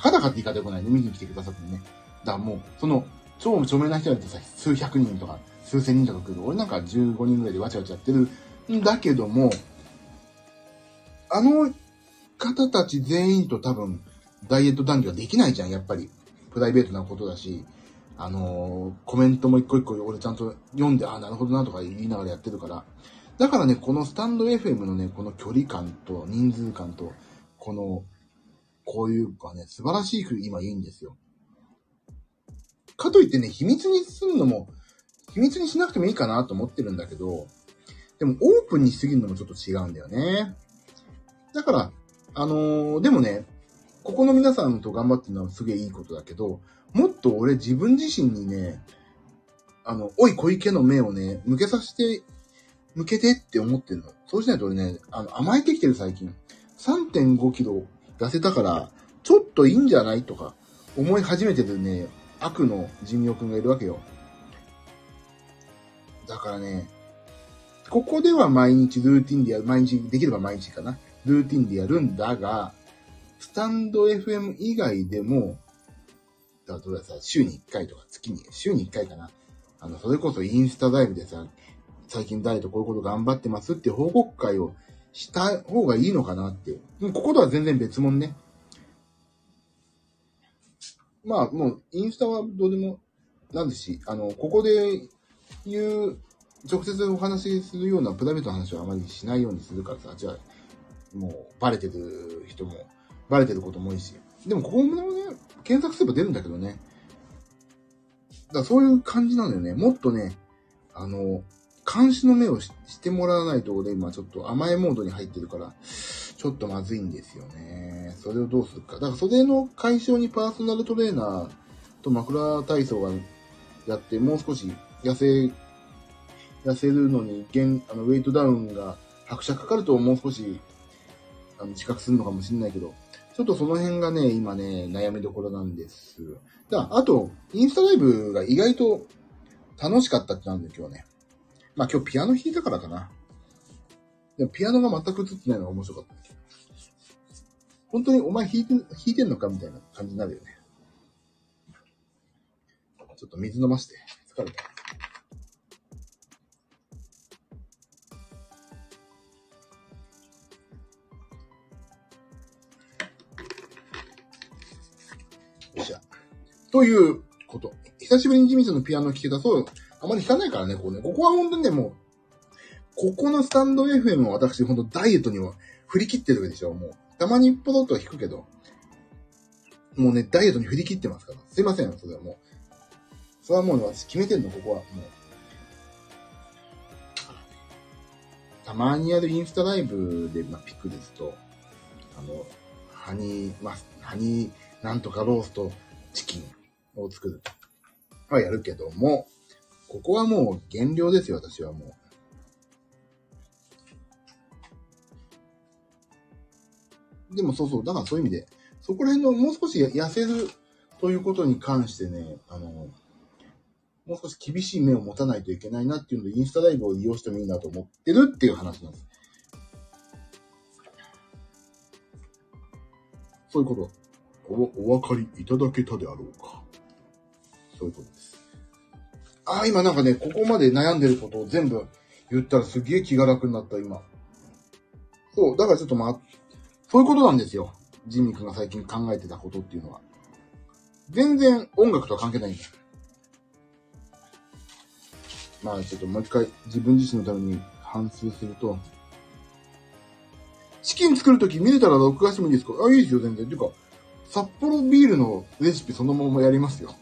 かだかって言い方よくないね、見に来てくださってね。だからもう、その、超著名な人だとさ、数百人とか、数千人とか来る。俺なんか15人ぐらいでわちゃわちゃやってるんだけども、あの方たち全員と多分、ダイエット談義はできないじゃん、やっぱり。プライベートなことだし、あのー、コメントも一個一個俺ちゃんと読んで、ああ、なるほどなとか言いながらやってるから。だからね、このスタンド FM のね、この距離感と人数感と、この、こういうかね、素晴らしい今いいんですよ。かといってね、秘密にすんのも、秘密にしなくてもいいかなと思ってるんだけど、でもオープンにしすぎるのもちょっと違うんだよね。だから、あのー、でもね、ここの皆さんと頑張ってるのはすげえいいことだけど、もっと俺自分自身にね、あの、おい小池の目をね、向けさせて、向けてって思ってるの。そうしないと俺ね、あの、甘えてきてる最近。3.5キロ痩せたから、ちょっといいんじゃないとか、思い始めてるね、悪の人妙くんがいるわけよ。だからね、ここでは毎日ルーティンでやる、毎日、できれば毎日かな。ルーティンでやるんだが、スタンド FM 以外でも、例えばさ、週に1回とか月に、週に1回かな。あの、それこそインスタライブでさ、最近ダイエットこういうこと頑張ってますって報告会をした方がいいのかなっていう。こことは全然別物ね。まあ、もう、インスタはどうでもなんですし、あの、ここで言う、直接お話しするようなプライベートの話はあまりしないようにするからさ、じゃあ、もう、バレてる人も、バレてることも多いし。でも、ここもね、検索すれば出るんだけどね。だからそういう感じなのよね。もっとね、あの、監視の目をしてもらわないと俺今ちょっと甘えモードに入ってるから、ちょっとまずいんですよね。それをどうするか。だからそれの解消にパーソナルトレーナーと枕体操がやって、もう少し痩せ、痩せるのに、現、あの、ウェイトダウンが拍車かかるともう少し、あの、自覚するのかもしれないけど、ちょっとその辺がね、今ね、悩みどころなんです。だあと、インスタライブが意外と楽しかったってなんで今日ね。まあ今日ピアノ弾いたからかな。でもピアノが全く映ってないのが面白かった。本当にお前弾いて、弾いてんのかみたいな感じになるよね。ちょっと水飲まして。疲れた。よっしゃ。ということ。久しぶりにジミーさんのピアノを弾けたそう、あまり弾かないからね、こうね。ここは本当にね、もう、ここのスタンド FM は私、本当ダイエットには振り切ってるわけでしょ、もう。たまにポロッとは弾くけど、もうね、ダイエットに振り切ってますから。すいません、それはもう。それはもうね、私決めてんの、ここは。もう。たまにやるインスタライブで、まあ、ピックですと、あの、ハニー、まあ、ハニーなんとかローストチキンを作る。はやるけども、ここはもう減量ですよ、私はもう。でもそうそう、だからそういう意味で、そこら辺のもう少し痩せるということに関してね、あの、もう少し厳しい目を持たないといけないなっていうので、インスタライブを利用してもいいなと思ってるっていう話なんです。そういうこと。お、お分かりいただけたであろうか。そういうことです。ああ、今なんかね、ここまで悩んでることを全部言ったらすげえ気が楽になった、今。そう、だからちょっとまあ、そういうことなんですよ。ジミー君が最近考えてたことっていうのは。全然音楽とは関係ないんだ。まあちょっともう一回自分自身のために反芻すると、チキン作るとき見れたら録画してもいいですか？あ、いいですよ、全然。ていうか、札幌ビールのレシピそのままやりますよ。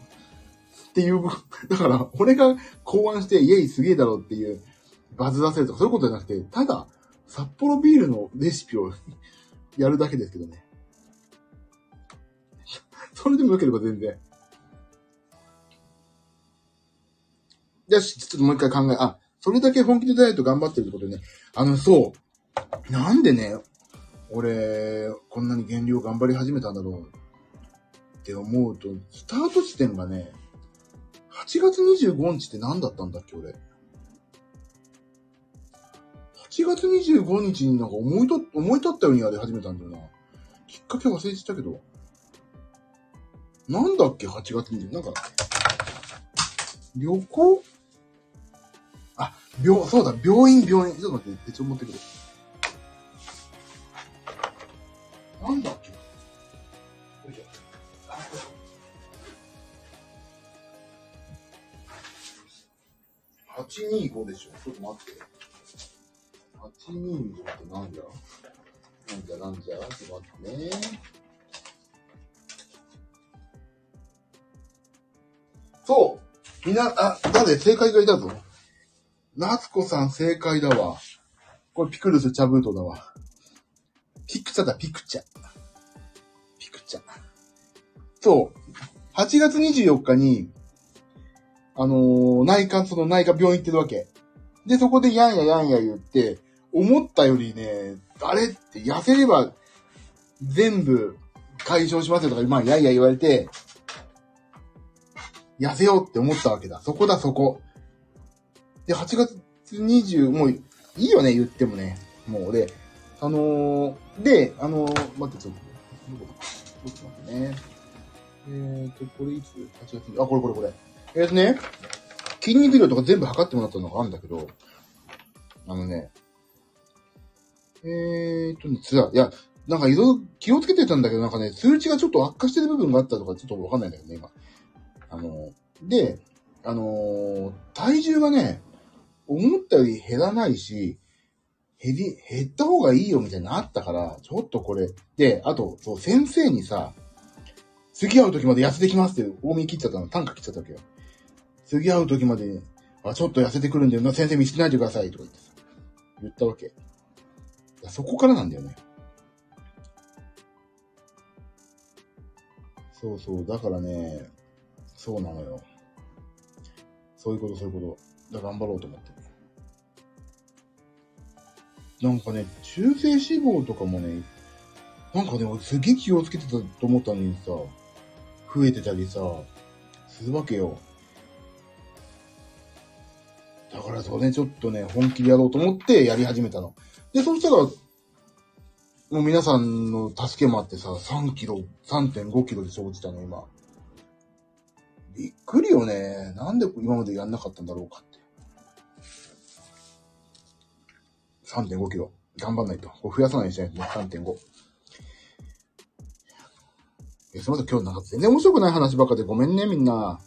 ていう、だから、俺が考案して、イエイすげえだろっていう、バズ出せるとかそういうことじゃなくて、ただ、札幌ビールのレシピを やるだけですけどね。それでも良ければ全然。よし、ちょっともう一回考え、あ、それだけ本気でダイエット頑張ってるってことでね。あの、そう。なんでね、俺、こんなに減量頑張り始めたんだろうって思うと、スタート地点がね、8月25日って何だったんだっけ、俺。8月25日になんか思いと、思い立ったようにやり始めたんだよな。きっかけ忘れてたけど。なんだっけ、8月20なんか、旅行？あ、病、そうだ、病院、病院。ちょっと待って、手帳持ってくる。なんだ825でしょちょっと待って。825ってなんじゃ？なんじゃなんじゃ？ちょっと待ってね。そうみんな、あ、誰？正解がいたぞ。夏子さん正解だわ。これピクルス茶ブートだわ。ピクチャだ、ピクチャ。ピクチャ。そう。8月24日に、あのー内科、その内科病院行ってるわけ。で、そこでやんややんや言って、思ったよりね、あれって痩せれば全部解消しますよとか、まあ、やんや言われて、痩せようって思ったわけだ。そこだ、そこ。で、8月20、もういいよね、言ってもね。もうで、あのー、で、あのー、待って、ちょっと、ちょっと待ってね。えーと、これいつ ?8 月に、あ、これこれこれ。えーとね、筋肉量とか全部測ってもらったのがあるんだけど、あのね、えーとね、つら、いや、なんかいろいろ気をつけてたんだけど、なんかね、数値がちょっと悪化してる部分があったとか、ちょっとわかんないんだよね、今。あの、で、あのー体重がね、思ったより減らないし、減り、減った方がいいよみたいなのあったから、ちょっとこれ。で、あと、そう、先生にさ、次会う時まで痩せてきますって、大見切っちゃったの、単価切っちゃったわけよ。次会う時まで、あ、ちょっと痩せてくるんだよな、先生見捨てないでください、とか言ってさ、言ったわけ。そこからなんだよね。そうそう、だからね、そうなのよ。そういうこと、そういうこと。だ頑張ろうと思って。なんかね、中性脂肪とかもね、なんかね、俺すげえ気をつけてたと思ったのにさ、増えてたりさ、するわけよ。だからそれね、ちょっとね、本気でやろうと思ってやり始めたの。で、そしたら、もう皆さんの助けもあってさ、3キロ、3.5キロで落ちたの、今。びっくりよね。なんで今までやんなかったんだろうかって。3.5キロ。頑張んないと。こ増やさないといけない。3.5。え、すいません。今日なんか全然面白くない話ばっかでごめんね、みんな。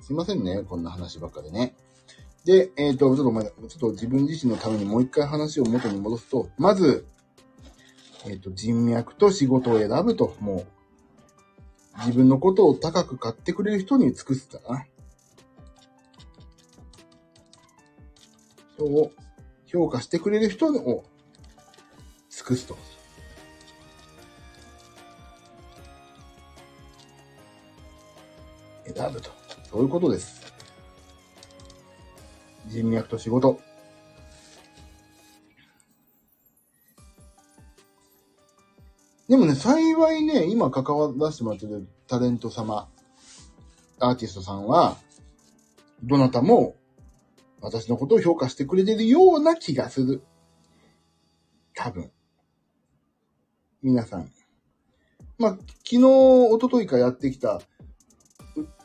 すいませんね。こんな話ばっかでね。で、えっ、と、ちょっとまだ、ちょっと自分自身のためにもう一回話を元に戻すと、まず、えっ、と、人脈と仕事を選ぶと、もう、自分のことを高く買ってくれる人に尽くすだな。人を評価してくれる人を尽くすと。選ぶと。そういうことです。人脈と仕事。でもね、幸いね、今関わらせてもらってるタレント様、アーティストさんは、どなたも私のことを評価してくれてるような気がする。多分。皆さん、まあ、昨日、一昨日かやってきた、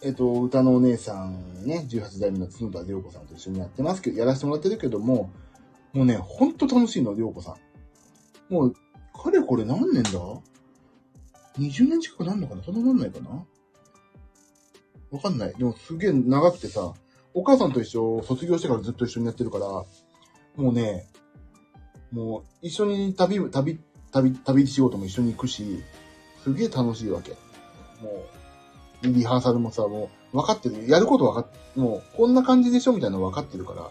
えっと、歌のお姉さんね、18代目の角田涼子さんと一緒にやってますけど、やらせてもらってるけども、もうね、ほんと楽しいの、涼子さん。もう、かれこれ何年だ ?20 年近くなんのかな？そんななんないかな？わかんない。でもすげえ長くてさ、お母さんと一緒、卒業してからずっと一緒にやってるから、もうね、もう一緒に旅、旅、旅、旅仕事も一緒に行くし、すげえ楽しいわけ。もう、リハーサルもさ、もう分かってる。やること分かっ、もうこんな感じでしょみたいなの分かってるから、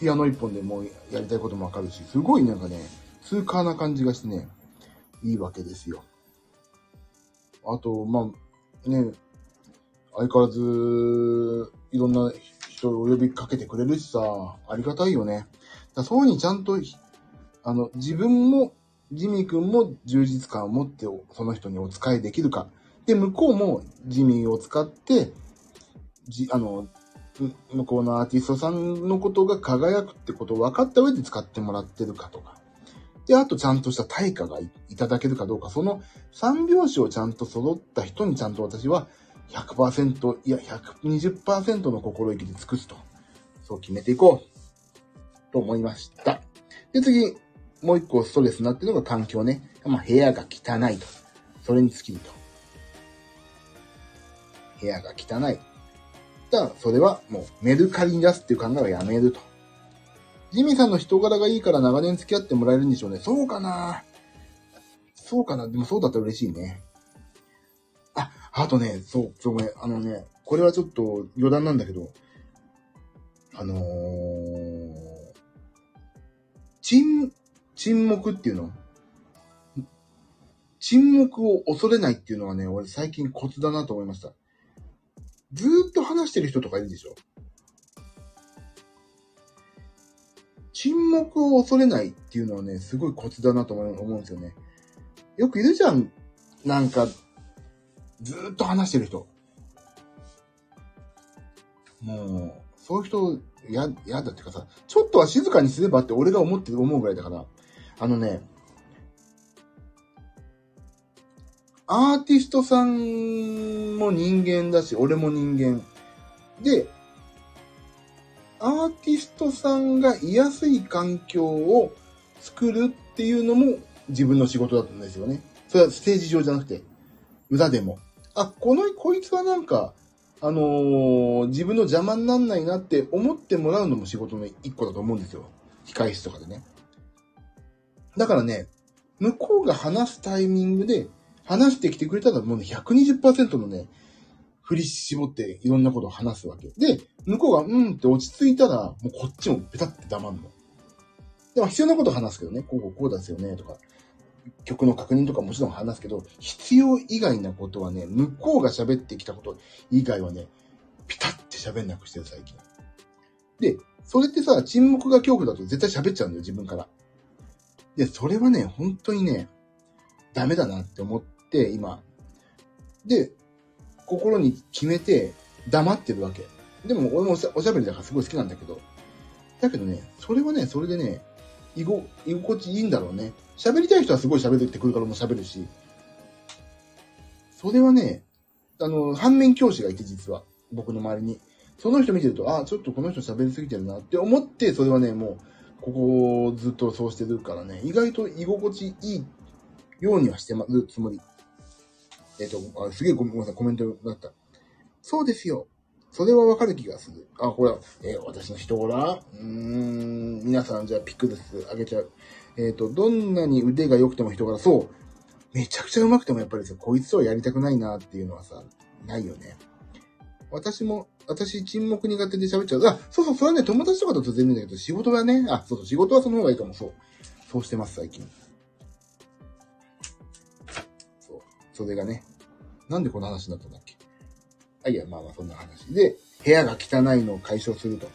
ピアノ一本でもうやりたいことも分かるし、すごいなんかね、通過な感じがしてね、いいわけですよ。あと、まあ、ね、相変わらず、いろんな人を呼びかけてくれるしさ、ありがたいよね。だそういうふうにちゃんと、あの、自分も、ジミー君も充実感を持ってその人にお仕えできるか。で、向こうもジミーを使って、じ、あの、向こうのアーティストさんのことが輝くってことを分かった上で使ってもらってるかとか。で、あとちゃんとした対価がいただけるかどうか、その三拍子をちゃんと揃った人にちゃんと私は100%、いや、120%の心意気で尽くすと。そう決めていこう。と思いました。で、次、もう一個ストレスになってるのが環境ね。まあ、部屋が汚いと。それに尽きると。部屋が汚い。だから、それはもうメルカリに出すっていう考えはやめると。ジミーさんの人柄がいいから長年付き合ってもらえるんでしょうね。そうかなそうかなでもそうだったら嬉しいね。あ、あとね、そう、そうごめん。あのね、これはちょっと余談なんだけど、あのー、沈、沈黙っていうの？沈黙を恐れないっていうのはね、俺最近コツだなと思いました。ずっと話してる人とかいるでしょ？沈黙を恐れないっていうのはね、すごいコツだなと思うんですよね。よくいるじゃん。なんか、ずっと話してる人。もう、そういう人、や、やだってかさ、ちょっとは静かにすればって俺が思って思うぐらいだから、あのね、アーティストさんも人間だし、俺も人間。で、アーティストさんが居やすい環境を作るっていうのも自分の仕事だったんですよね。それはステージ上じゃなくて、裏でも。あ、この、こいつはなんか、あのー、自分の邪魔になんないなって思ってもらうのも仕事の一個だと思うんですよ。控室とかでね。だからね、向こうが話すタイミングで話してきてくれたらもうね、120%のね、振り絞っていろんなことを話すわけ。で、向こうがうんって落ち着いたら、もうこっちもペタって黙るの。でも必要なこと話すけどね、こうこうこうですよね、とか。曲の確認とかもちろん話すけど、必要以外なことはね、向こうが喋ってきたこと以外はね、ピタって喋んなくしてる最近。で、それってさ、沈黙が恐怖だと絶対喋っちゃうんだよ、自分から。で、それはね、本当にね、ダメだなって思って、今。で、心に決めて黙ってるわけ。でも俺もおしゃべりだからすごい好きなんだけど。だけどね、それはね、それでね、居、心地いいんだろうね。喋りたい人はすごい喋ってくるからも喋るし。それはね、あの、反面教師がいて実は、僕の周りに。その人見てると、あ、ちょっとこの人喋りすぎてるなって思って、それはね、もう、ここをずっとそうしてるからね、意外と居心地いいようにはしてるつもり。えっ、ー、と、あすげえごめんなさい、コメントだった。そうですよ。それはわかる気がする。あ、これは、えー、私の人柄うーん、皆さんじゃあピックです。あげちゃう。えっ、ー、と、どんなに腕が良くても人柄、そう。めちゃくちゃ上手くてもやっぱりさ、こいつとはやりたくないなっていうのはさ、ないよね。私も、私沈黙苦手で喋っちゃう。あ、そうそう、それはね、友達とかだと全然だけど、仕事はね、あ、そうそう、仕事はその方がいいかも、そう。そうしてます、最近。そ。れがね。なんでこの話になったんだっけ？あ、いや、まあまあそんな話。で、部屋が汚いのを解消すると。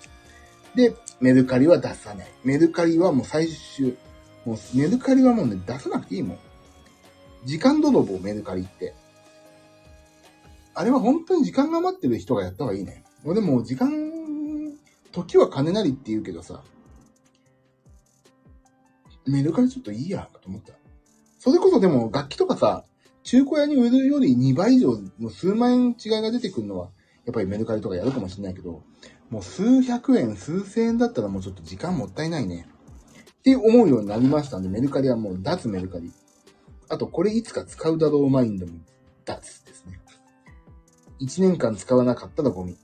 で、メルカリは出さない。メルカリはもう最終、もうメルカリはもうね、出さなくていいもん。時間泥棒、メルカリって。あれは本当に時間が待ってる人がやった方がいいね。俺も時間、時は金なりって言うけどさ、メルカリちょっといいや、と思った。それこそでも楽器とかさ、中古屋に売るより2倍以上の数万円違いが出てくるのは、やっぱりメルカリとかやるかもしれないけど、もう数百円、数千円だったらもうちょっと時間もったいないね。って思うようになりましたんで、メルカリはもう脱メルカリ。あと、これいつか使うだろうマインドも脱ですね。1年間使わなかったらゴミ。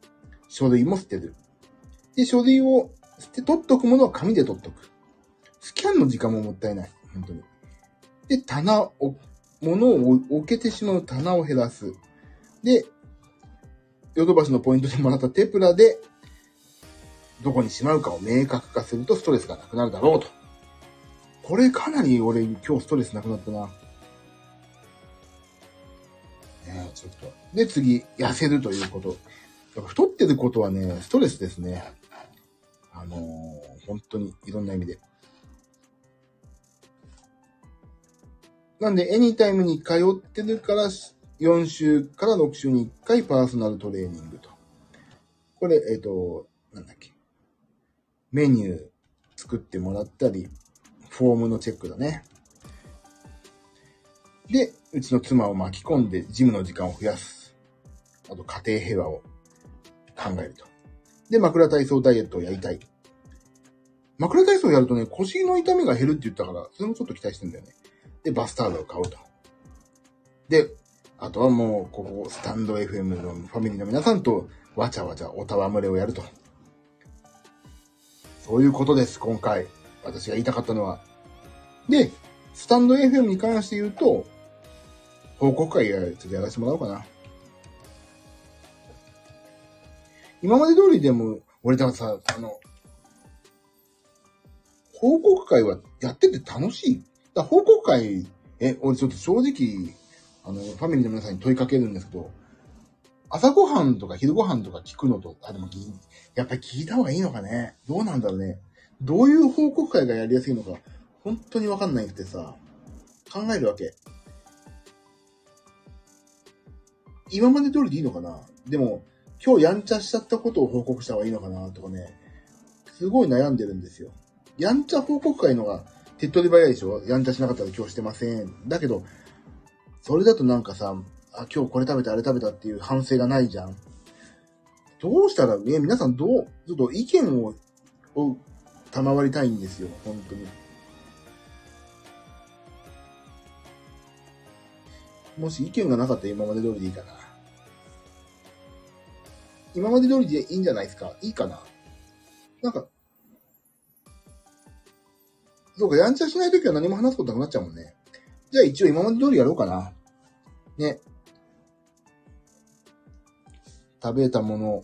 書類も捨てる。で、書類を捨て、取っとくものは紙で取っとく。スキャンの時間ももったいない。本当に。で、棚を、物を置けてしまう棚を減らす。で、ヨドバシのポイントでもらったテプラで、どこにしまうかを明確化するとストレスがなくなるだろうと。これかなり俺今日ストレスなくなったな。ねちょっと。で、次、痩せるということ。太ってることはね、ストレスですね。あのー、本当にいろんな意味で。なんで、エニタイムに通ってるから、4週から6週に1回パーソナルトレーニングと。これ、えっ、ー、と、なんだっけ。メニュー作ってもらったり、フォームのチェックだね。で、うちの妻を巻き込んでジムの時間を増やす。あと家庭平和を考えると。で、枕体操ダイエットをやりたい。枕体操やるとね、腰の痛みが減るって言ったから、それもちょっと期待してんだよね。で、バスタードを買うと。で、あとはもう、ここ、スタンド FM のファミリーの皆さんと、わちゃわちゃおたわむれをやると。そういうことです、今回。私が言いたかったのは。で、スタンド FM に関して言うと、報告会やちょっとやらせてもらおうかな。今まで通りでも、俺だからさ、あの、報告会はやってて楽しい。だ報告会、え、俺ちょっと正直、あの、ファミリーの皆さんに問いかけるんですけど、朝ごはんとか昼ごはんとか聞くのと、あ、でもやっぱり聞いた方がいいのかね。どうなんだろうね。どういう報告会がやりやすいのか、本当にわかんないくてさ、考えるわけ。今まで通りでいいのかなでも、今日やんちゃしちゃったことを報告した方がいいのかなとかね、すごい悩んでるんですよ。やんちゃ報告会のが手っ取り早いでしょやんちゃしなかったら今日してません。だけど、それだとなんかさ、あ、今日これ食べた、あれ食べたっていう反省がないじゃん。どうしたら、ね、皆さんどう、ちょっと意見を、を賜りたいんですよ、本当に。もし意見がなかったら今まで通りでいいかな。今まで通りでいいんじゃないですか？いいかな？なんか、そうか、やんちゃしないときは何も話すことなくなっちゃうもんね。じゃあ一応今まで通りやろうかな。ね。食べたもの、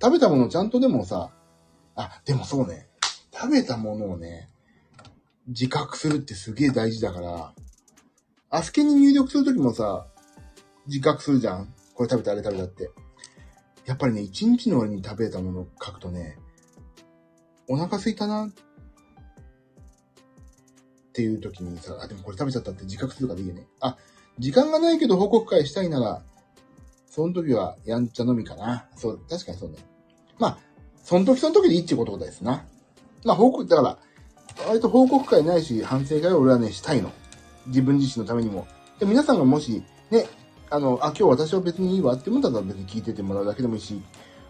食べたものちゃんとでもさ、あ、でもそうね。食べたものをね、自覚するってすげえ大事だから、アスケに入力するときもさ、自覚するじゃんこれ食べた、あれ食べたって。やっぱりね、一日の終わりに食べたものを書くとね、お腹すいたなっていう時にさ、あ、でもこれ食べちゃったって自覚するからいいよね。あ、時間がないけど報告会したいなら、その時はやんちゃのみかな。そう、確かにそうね。まあ、その時その時でいいっていうことですな。まあ、報告、だから、割と報告会ないし、反省会を俺はね、したいの。自分自身のためにも。で、皆さんがもし、ね、あの、あ、今日私は別にいいわって思ったら別に聞いててもらうだけでもいいし、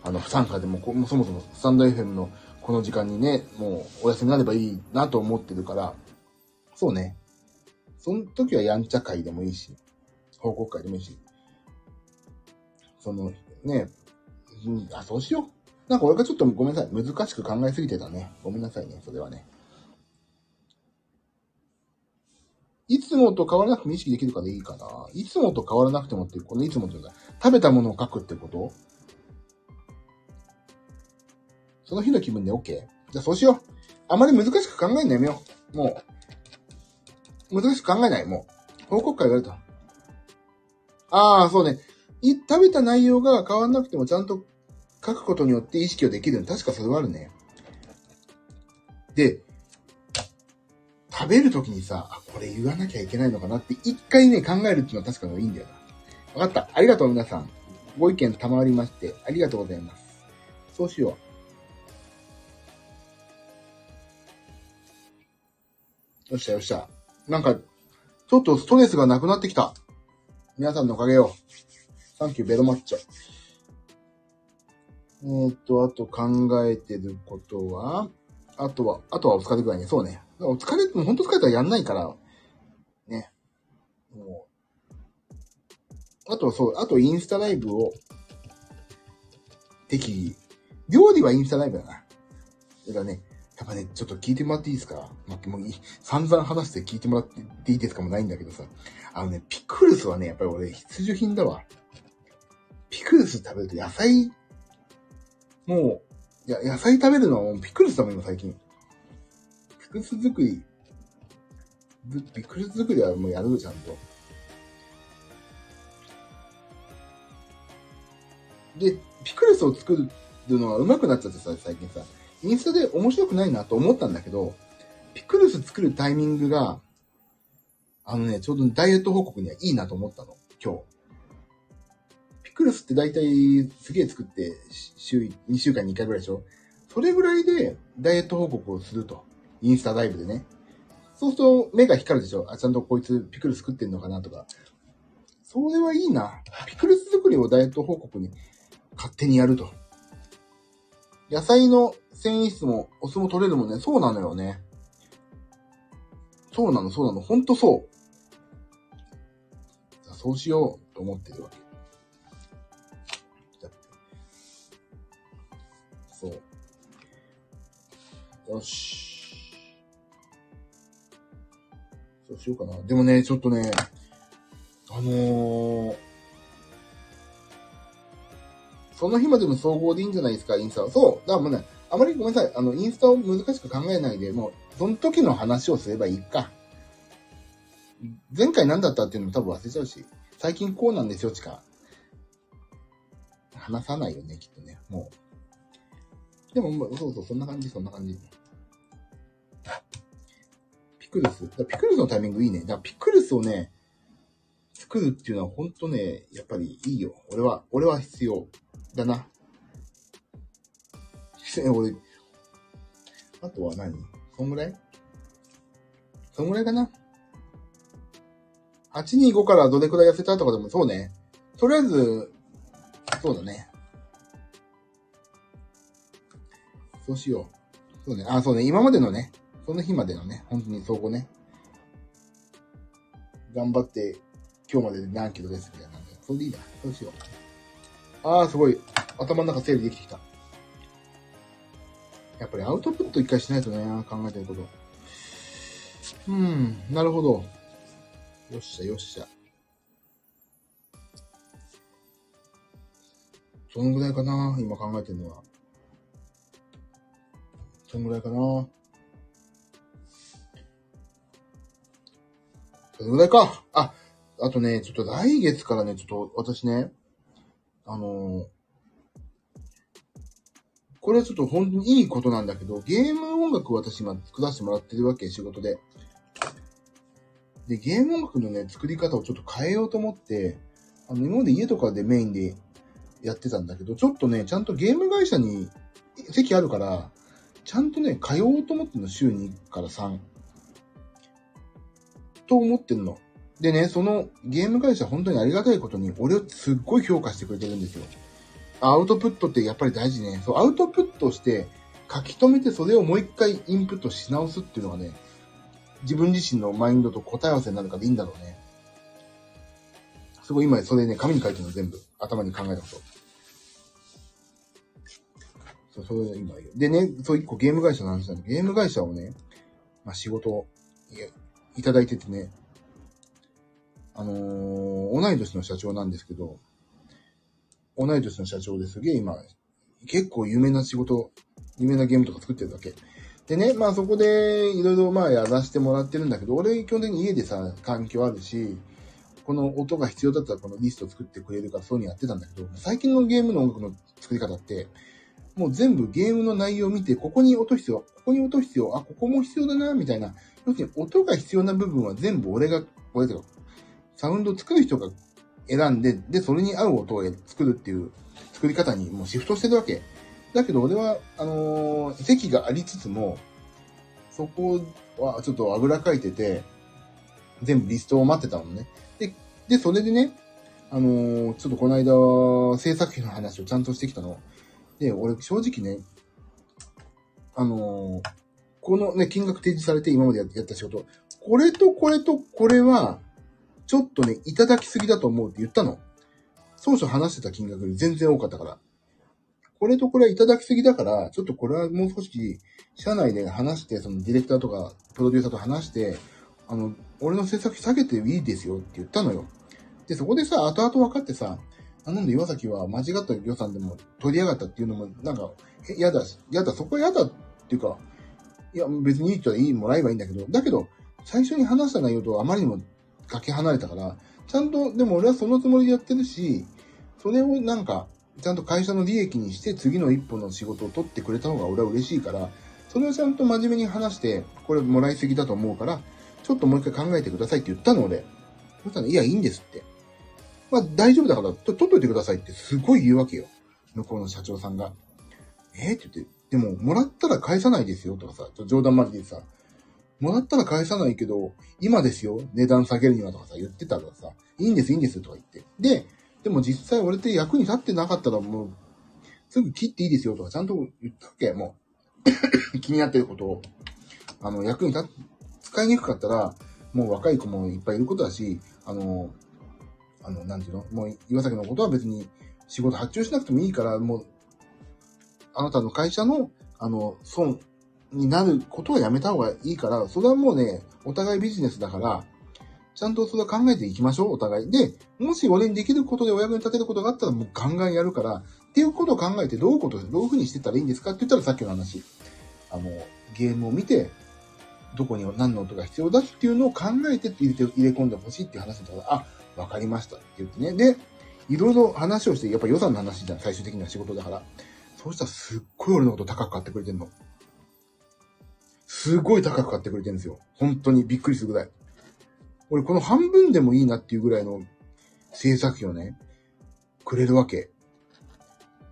あの、不参加でも、もそもそもスタンド FM のこの時間にね、もうお休みになればいいなと思ってるから、そうね。その時はやんちゃ会でもいいし、報告会でもいいし、その、ね、うん、あ、そうしよう。なんか俺がちょっとごめんなさい。難しく考えすぎてたね。ごめんなさいね。それはね。いつもと変わらなくても意識できるかでいいかな。いつもと変わらなくてもっていう、このいつもというか、食べたものを書くってこと？その日の気分で OK? じゃあそうしよう。あまり難しく考えるのやめよう。もう、難しく考えない、もう。報告会があると。ああ、そうね。い、食べた内容が変わらなくてもちゃんと書くことによって意識をできる確かそれはあるね。で、食べるときにさ、あ、これ言わなきゃいけないのかなって一回ね、考えるっていうのは確かにいいんだよな。わかった。ありがとう皆さん。ご意見賜りまして、ありがとうございます。そうしよう。よっしゃよっしゃ。なんか、ちょっとストレスがなくなってきた。皆さんのおかげよ。サンキューベロマッチョ。えー、っと、あと考えてることは、あとは、あとはお疲れぐらいね。そうね。お疲れ、もうほんと疲れたらやんないから、ね。もう、あとはそう、あとインスタライブを、適宜。料理はインスタライブだな。だからね、やっぱね、ちょっと聞いてもらっていいですか？まあ、もう散々話して聞いてもらっていいですかもないんだけどさ。あのね、ピクルスはね、やっぱり俺必需品だわ。ピクルス食べると野菜、もう、いや、野菜食べるのはもうピクルスだもん、今最近。ピクルス作り、ピクルス作りはもうやるちゃんと。で、ピクルスを作るのが上手くなっちゃってさ、最近さ。インスタで面白くないなと思ったんだけど、ピクルス作るタイミングが、あのね、ちょうどダイエット報告にはいいなと思ったの、今日。ピクルスって大体すげえ作って、週、2週間に1回ぐらいでしょ？それぐらいでダイエット報告をすると。インスタライブでね。そうすると目が光るでしょ？あ、ちゃんとこいつピクルス食ってんのかなとか。それはいいな。ピクルス作りをダイエット報告に勝手にやると。野菜の繊維質もお酢も取れるもんね。そうなのよね。そうなの、そうなの。ほんとそう。そうしようと思ってるわけ。そう。よし。そうしようかな。でもね、ちょっとね、あのー、その日までの総合でいいんじゃないですか、インスタは。そう。だからもうね、あまりごめんなさい。あの、インスタを難しく考えないで、もう、その時の話をすればいいか。前回何だったっていうのも多分忘れちゃうし、最近こうなんですよ、しか、話さないよね、きっとね。もう。でも、そうそう、そんな感じ、そんな感じ。ピクルス。ピクルスのタイミングいいね。だからピクルスをね、作るっていうのはほんとね、やっぱりいいよ。俺は、俺は必要だな。俺、あとは何？そんぐらい？そんぐらいかな ?825 からどれくらい痩せたとかでもそうね。とりあえず、そうだね。そうしよう。そうね。あ、そうね。今までのね、その日までのね、本当にそこね。頑張って、今日までで何キロですみたいな。それでいいな。そうしよう。ああ、すごい。頭の中整理できてきた。やっぱりアウトプット一回しないとね、考えてること。うん、なるほど。よっしゃ、よっしゃ。そのぐらいかな、今考えてるのは。そのぐらいかな。そのぐらいか。あ、あとね、ちょっと来月からね、ちょっと私ね、あのこれはちょっと本当にいいことなんだけど、ゲーム音楽を私今作らせてもらってるわけ、仕事で。で、ゲーム音楽のね、作り方をちょっと変えようと思って、あの、今まで家とかでメインでやってたんだけど、ちょっとね、ちゃんとゲーム会社に席あるから、ちゃんとね、通おうと思ってるの、週2から3。と思ってんの。でね、そのゲーム会社本当にありがたいことに、俺をすっごい評価してくれてるんですよ。アウトプットってやっぱり大事ね。そう、アウトプットして書き留めてそれをもう一回インプットし直すっていうのはね、自分自身のマインドと答え合わせになるからいいんだろうね。すごい今それね、紙に書いてるの全部。頭に考えたこと。そう、それ今。でね、そう一個ゲーム会社の話なんで、ゲーム会社をね、まあ仕事をいただいててね、あのー、同い年の社長なんですけど、同い年の社長ですげえ今、結構有名な仕事、有名なゲームとか作ってるわけ。でね、まあそこでいろいろまあやらせてもらってるんだけど、俺基本的に家でさ、環境あるし、この音が必要だったらこのリスト作ってくれるからそういうのやってたんだけど、最近のゲームの音楽の作り方って、もう全部ゲームの内容を見て、ここに音必要、ここに音必要、あ、ここも必要だな、みたいな。要するに音が必要な部分は全部俺が、俺とか、サウンド作る人が選んで、で、それに合う音を作るっていう作り方にもうシフトしてるわけ。だけど俺は、あのー、席がありつつも、そこはちょっとあぐらかいてて、全部リストを待ってたのね。で、で、それでね、あのーちょっとこの間、制作費の話をちゃんとしてきたの。で、俺正直ね、あのーこのね、金額提示されて今までややった仕事、これとこれとこれは、ちょっとね、いただきすぎだと思うって言ったの。当初話してた金額より全然多かったから。これとこれはいただきすぎだから、ちょっとこれはもう少し、社内で話して、そのディレクターとか、プロデューサーと話して、あの、俺の制作費下げていいですよって言ったのよ。で、そこでさ、後々分かってさ、あなんで岩崎は間違った予算でも取りやがったっていうのも、なんか、え嫌だし、嫌だ、そこは嫌だっていうか、いや、別にいい人はいい、もらえばいいんだけど、だけど、最初に話した内容とあまりにもかけ離れたから、ちゃんと、でも俺はそのつもりでやってるし、それをなんか、ちゃんと会社の利益にして次の一歩の仕事を取ってくれた方が俺は嬉しいから、それをちゃんと真面目に話して、これもらいすぎだと思うから、ちょっともう一回考えてくださいって言ったの俺。そしたら、いや、いいんですって。まあ、大丈夫だから、取っといてくださいってすごい言うわけよ。向こうの社長さんが。えって言って、でも、もらったら返さないですよとかさ、冗談まじでさ、もらったら返さないけど、今ですよ、値段下げるにはとかさ、言ってたらさ、いいんです、いいんですとか言って。で、でも実際俺って役に立ってなかったらもう、すぐ切っていいですよとかちゃんと言ったわけ、もう。気になってることを。あの、役に立っ、使いにくかったら、もう若い子もいっぱいいることだし、あの、あの、なんていうの？もう、岩崎のことは別に仕事発注しなくてもいいから、もう、あなたの会社の、あの、損になることはやめた方がいいから、それはもうね、お互いビジネスだから、ちゃんとそれは考えていきましょう、お互い。で、もし俺にできることでお役に立てることがあったらもうガンガンやるから、っていうことを考えてどういうこと、どういうふうにしてたらいいんですかって言ったらさっきの話。あの、ゲームを見て、どこに何の音が必要だっていうのを考えて入れて入れ込んでほしいって話だったら、あ、わかりましたって言ってね。で、いろいろ話をして、やっぱ予算の話じゃん、最終的には仕事だから。そうしたらすっごい俺のこと高く買ってくれてんの。すごい高く買ってくれてるんですよ。本当にびっくりするぐらい。俺この半分でもいいなっていうぐらいの制作費をね、くれるわけ。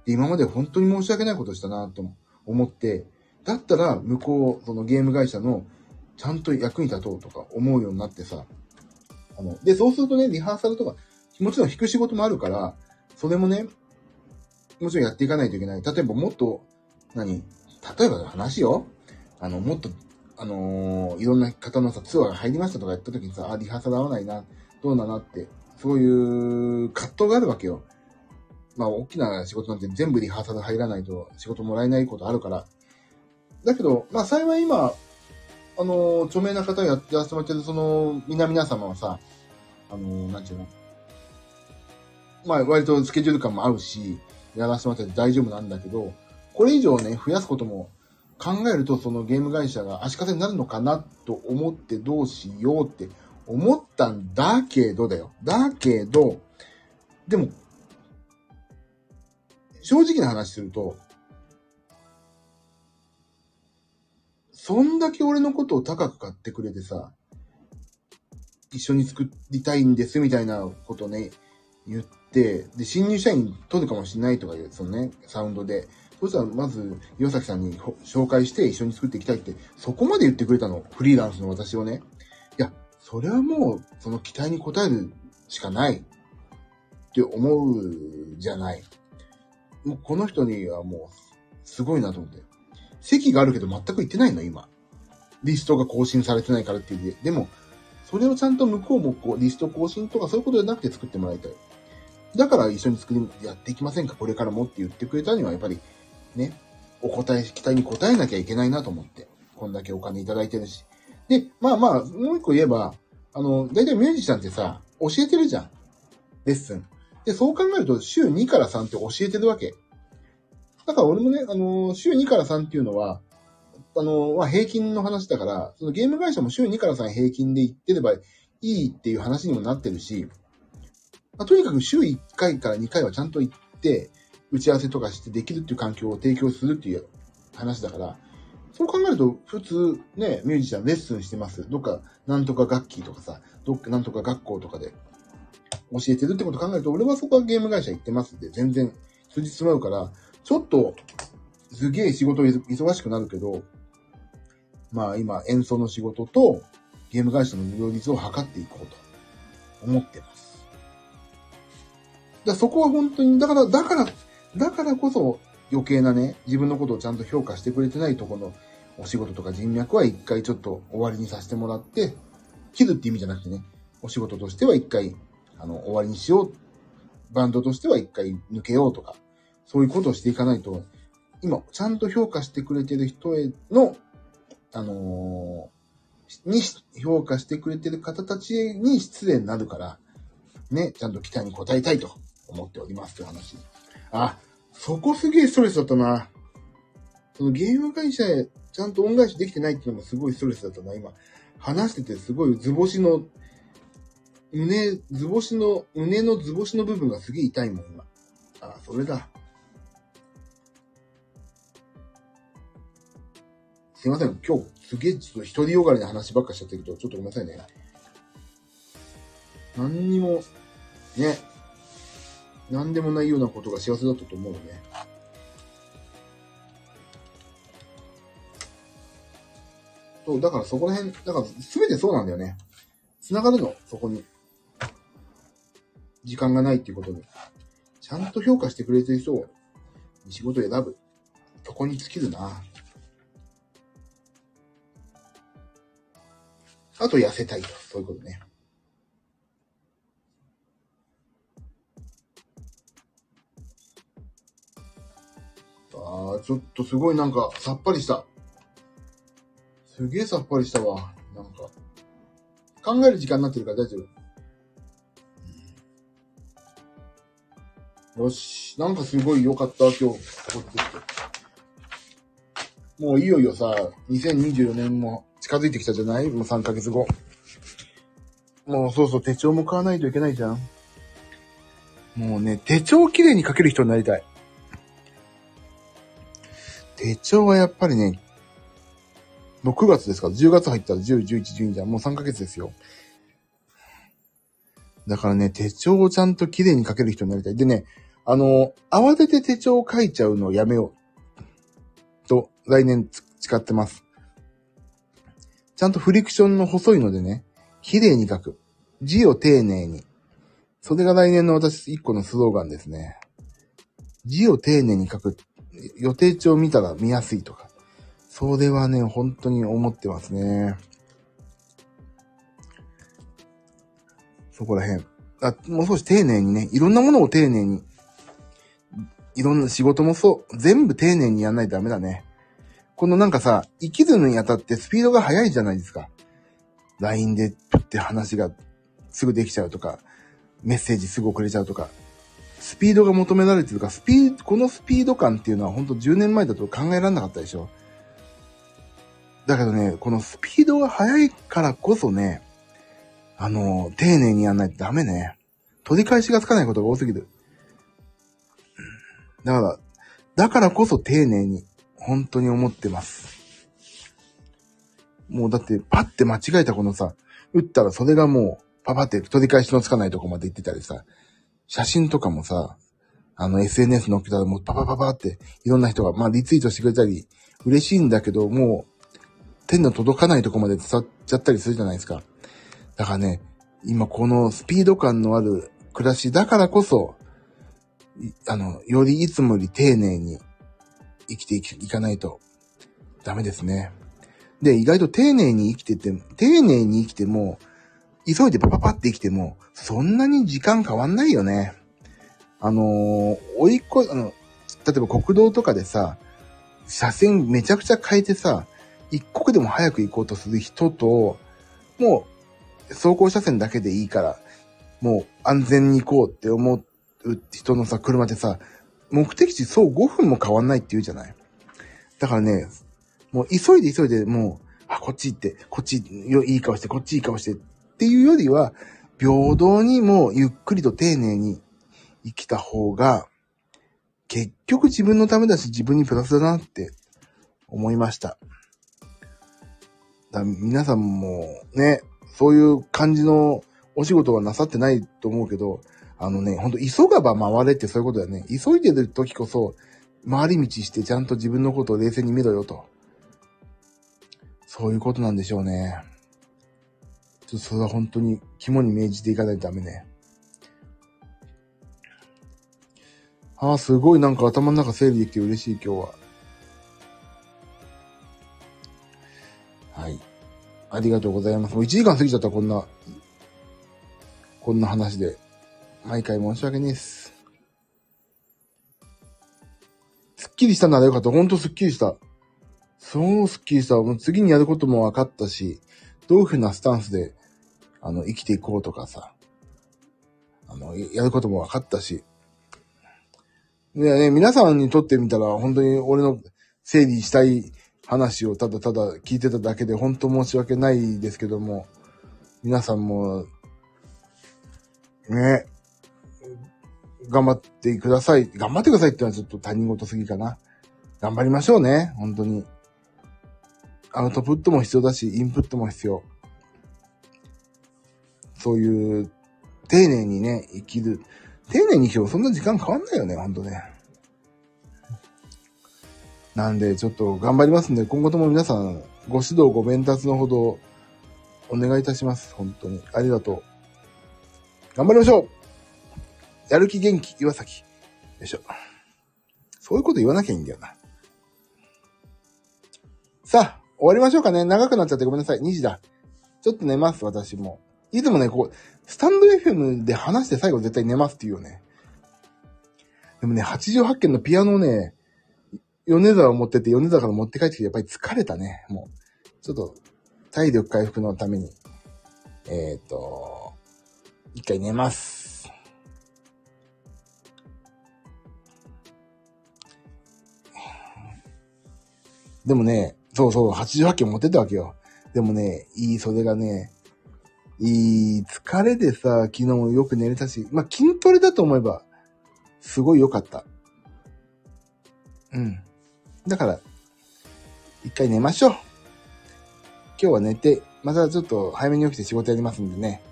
で今まで本当に申し訳ないことしたなと思って、だったら向こう、そのゲーム会社のちゃんと役に立とうとか思うようになってさ。あの、で、そうするとね、リハーサルとか、もちろん弾く仕事もあるから、それもね、もちろんやっていかないといけない。例えばもっと、何？例えばの話よ。あの、もっと、あのーいろんな方のさ、ツアーが入りましたとかやった時にさ、あ、リハーサル合わないな、どうだなって、そういう葛藤があるわけよ。まあ、大きな仕事なんて全部リハーサル入らないと仕事もらえないことあるから。だけど、まあ、幸い今、あのー著名な方やってらっしゃってる、その、皆々様はさ、あのーなんていうのまあ、割とスケジュール感も合うし、やらせてもらって大丈夫なんだけど、これ以上ね、増やすことも考えると、そのゲーム会社が足かせになるのかなと思ってどうしようって思ったんだけどだよ。だけど、でも、正直な話すると、そんだけ俺のことを高く買ってくれてさ、一緒に作りたいんですみたいなことね、言って、で、新入社員取るかもしれないとかいう、そのね、サウンドで。そしたら、まず、岩崎さんに紹介して一緒に作っていきたいって、そこまで言ってくれたの。フリーランスの私をね。いや、それはもう、その期待に応えるしかない。って思うじゃない。もうこの人にはもう、すごいなと思って。席があるけど全く行ってないの、今。リストが更新されてないからっていうで。でも、それをちゃんと向こうもこう、リスト更新とかそういうことじゃなくて作ってもらいたい。だから一緒に作り、やっていきませんかこれからもって言ってくれたには、やっぱり、ね、お答え、期待に応えなきゃいけないなと思って。こんだけお金いただいてるし。で、まあまあ、もう一個言えば、あの、だいたいミュージシャンってさ、教えてるじゃん。レッスン。で、そう考えると、週2から3って教えてるわけ。だから俺もね、あの、週2から3っていうのは、あの、まあ、平均の話だから、そのゲーム会社も週2から3平均で行ってればいいっていう話にもなってるし、まあ、とにかく週1回から2回はちゃんと行って、打ち合わせとかしてできるっていう環境を提供するっていう話だから、そう考えると、普通ね、ミュージシャンレッスンしてます。どっか、なんとか楽器とかさ、どっかなんとか学校とかで教えてるってこと考えると、俺はそこはゲーム会社行ってますんで、全然通じてしまうから、ちょっと、すげえ仕事忙しくなるけど、まあ今演奏の仕事とゲーム会社の両立を図っていこうと思ってます。だそこは本当に、だから、だから、だからこそ余計なね、自分のことをちゃんと評価してくれてないとこのお仕事とか人脈は一回ちょっと終わりにさせてもらって、切るって意味じゃなくてね、お仕事としては一回、あの、終わりにしよう。バンドとしては一回抜けようとか、そういうことをしていかないと、今、ちゃんと評価してくれてる人への、あのー、に評価してくれてる方たちに失礼になるから、ね、ちゃんと期待に応えたいと思っておりますという話。あ、そこすげえストレスだったな。そのゲーム会社へちゃんと恩返しできてないっていうのもすごいストレスだったな、今。話しててすごい図星の、胸、図星の、胸の図星の部分がすげえ痛いもん、今。あ、それだ。すいません。今日、すげえちょっと独りよがりな話ばっかしちゃってるけど、ちょっとごめんなさいね。何にも、ね。何でもないようなことが幸せだったと思うね。そう、だからそこら辺、だから全てそうなんだよね。繋がるの、そこに。時間がないっていうことに。ちゃんと評価してくれてる人を仕事を選ぶ。そこに尽きるな。あと痩せたいと。そういうことね。ああ、ちょっとすごいなんかさっぱりした。すげえさっぱりしたわ。なんか。考える時間になってるから大丈夫。よし。なんかすごい良かった、今日。もういよいよさ、2024年も近づいてきたじゃない？もう3ヶ月後。もうそうそう、手帳も買わないといけないじゃん。もうね、手帳をきれいに書ける人になりたい。手帳はやっぱりね、もう9月ですから、10月入ったら10、11、12じゃん。もう3ヶ月ですよ。だからね、手帳をちゃんと綺麗に書ける人になりたい。でね、あの、慌てて手帳を書いちゃうのをやめよう。と、来年誓ってます。ちゃんとフリクションの細いのでね、綺麗に書く。字を丁寧に。それが来年の私一個のスローガンですね。字を丁寧に書く。予定帳見たら見やすいとか。それはね、本当に思ってますね。そこら辺。あ、もう少し丁寧にね、いろんなものを丁寧に、いろんな仕事もそう、全部丁寧にやんないとダメだね。このなんかさ、生きるのにあたってスピードが速いじゃないですか。LINE でプって話がすぐできちゃうとか、メッセージすぐ送れちゃうとか、スピードが求められてるか、スピード、このスピード感っていうのは本当10年前だと考えられなかったでしょ。だけどね、このスピードが速いからこそね、あの、丁寧にやんないとダメね。取り返しがつかないことが多すぎる。だから、だからこそ丁寧に、本当に思ってます。もうだって、パッて間違えたこのさ、打ったらそれがもう、パパって取り返しのつかないとこまで行ってたりさ、写真とかもさ、あの SNS 載っけたらもうパパパパっていろんな人が、まあリツイートしてくれたり、嬉しいんだけど、もう手の届かないとこまで伝っちゃったりするじゃないですか。だからね、今このスピード感のある暮らしだからこそ、あの、よりいつもより丁寧に生きていかないとダメですね。で、意外と丁寧に生きてて、丁寧に生きても、急いでパパパって生きても、そんなに時間変わんないよね。あのー、追いっ子、あの、例えば国道とかでさ、車線めちゃくちゃ変えてさ、一刻でも早く行こうとする人と、もう、走行車線だけでいいから、もう安全に行こうって思う人のさ、車でさ、目的地そう5分も変わんないって言うじゃない。だからね、もう急いで急いでもう、あ、こっち行って、こっちいい顔して、こっちいい顔してっていうよりは、平等にもゆっくりと丁寧に生きた方が、結局自分のためだし自分にプラスだなって思いました。だ皆さんもね、そういう感じのお仕事はなさってないと思うけど、あのね、ほんと急がば回れってそういうことだよね。急いでる時こそ、回り道してちゃんと自分のことを冷静に見ろよと。そういうことなんでしょうね。ちょっとそれは本当に肝に銘じていかないとダメね。ああ、すごいなんか頭の中整理できて嬉しい今日は。はい。ありがとうございます。もう1時間過ぎちゃった、こんな、こんな話で。毎回申し訳ないです。すっきりしたならよかった。ほんとすっきりした。そうすっきりした。もう次にやることも分かったし、どういうふうなスタンスで、あの、生きていこうとかさ、あの、やることも分かったし。いやね、皆さんにとってみたら、本当に俺の整理したい話をただただ聞いてただけで、本当申し訳ないですけども、皆さんも、ね、頑張ってください。頑張ってくださいってのはちょっと他人事すぎかな。頑張りましょうね。本当に。アウトプットも必要だし、インプットも必要。そういう、丁寧にね、生きる。丁寧に生きてもそんな時間変わんないよね、ほんとね。なんで、ちょっと頑張りますんで、今後とも皆さん、ご指導、ご鞭達のほど、お願いいたします。本当に。ありがとう。頑張りましょうやる気元気、岩崎。よいしょ。そういうこと言わなきゃいいんだよな。さあ、終わりましょうかね。長くなっちゃってごめんなさい。2時だ。ちょっと寝ます、私も。いつもね、こう、スタンド FM で話して最後絶対寝ますって言うよね。でもね、88件のピアノをね、米沢を持ってって米沢から持って帰ってきてやっぱり疲れたね。もう、ちょっと体力回復のために、えっ、ー、と、一回寝ます。でもね、そうそう、88件持ってたわけよ。でもね、いい袖がね、いい疲れでさ、昨日もよく寝れたし、まあ、筋トレだと思えば、すごい良かった。うん。だから、一回寝ましょう。今日は寝て、またちょっと早めに起きて仕事やりますんでね。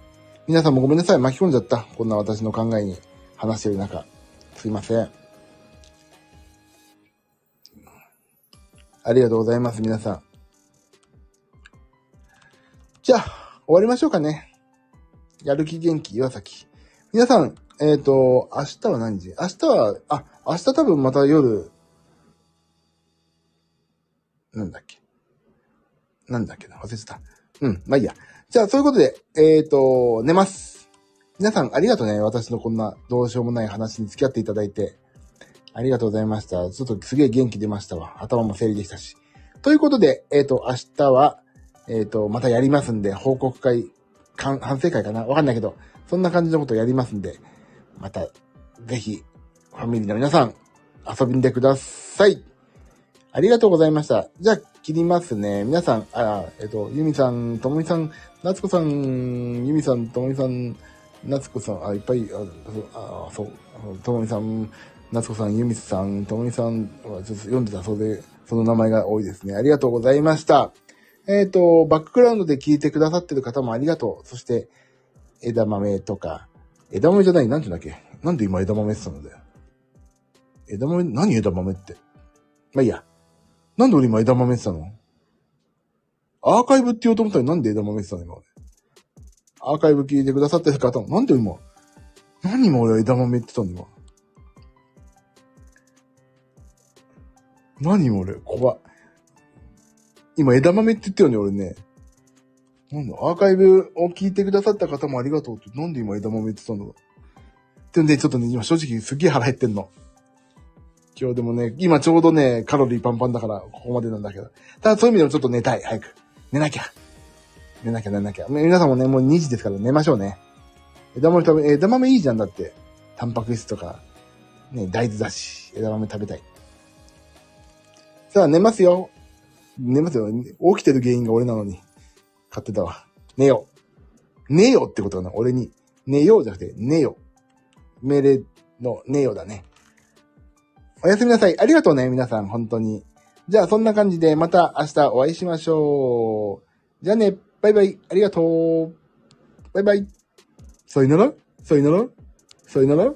皆さんもごめんなさい。巻き込んじゃった。こんな私の考えに話してる中。すいません。ありがとうございます、皆さん。じゃあ、終わりましょうかね。やる気元気、岩崎。皆さん、えっ、ー、と、明日は何時？明日は、あ、明日多分また夜、なんだっけ？なんだっけな、忘れてた。うん、まあいいや。じゃあ、そういうことで、えっ、ー、と、寝ます。皆さん、ありがとうね。私のこんな、どうしようもない話に付き合っていただいて。ありがとうございました。ちょっとすげえ元気出ましたわ。頭も整理できたし。ということで、えっ、ー、と、明日は、えっ、ー、と、またやりますんで、報告会、かん反省会かな？わかんないけど、そんな感じのことやりますんで、また、ぜひ、ファミリーの皆さん、遊びにでください。ありがとうございました。じゃあ、切りますね。皆さん、あ、えっと、ゆみさん、ともみさん、なつこさん、ゆみさん、ともみさん、なつこさん、あ、いっぱい、あ、そう、ともみさん、なつこさん、ゆみさん、ともみさんはちょっと読んでたそうで、その名前が多いですね。ありがとうございました。えっ、ー、と、バックグラウンドで聞いてくださってる方もありがとう。そして、枝豆とか、枝豆じゃない、なんて言うんだっけ？なんで今枝豆って言ったのだよ。枝豆、何枝豆って？まあいいや。なんで俺今枝豆って言ったの？アーカイブって言おうと思ったらなんで枝豆って言ったの今アーカイブ聞いてくださってる方も、なんで今、何今俺枝豆って言ったの今？何今俺、怖っ。今枝豆って言ったよね、俺ね。なんだ、アーカイブを聞いてくださった方もありがとうって、なんで今枝豆って言ったんだろう。ってんで、ちょっとね、今正直すっげえ腹減ってんの。今日でもね、今ちょうどね、カロリーパンパンだから、ここまでなんだけど。ただそういう意味でもちょっと寝たい、早く。寝なきゃ。寝なきゃ寝なきゃ。皆さんもね、もう2時ですから寝ましょうね。枝豆食べ、枝豆いいじゃんだって。タンパク質とか、ね、大豆だし、枝豆食べたい。さあ、寝ますよ。寝ますよ。起きてる原因が俺なのに。買ってたわ。寝よう。寝ようってことかな。俺に。寝ようじゃなくて、寝よう。命令の寝ようだね。おやすみなさい。ありがとうね、皆さん、本当に。じゃあ、そんな感じで、また明日お会いしましょう。じゃあね、バイバイ。ありがとう。バイバイ。さよならさよならさよなら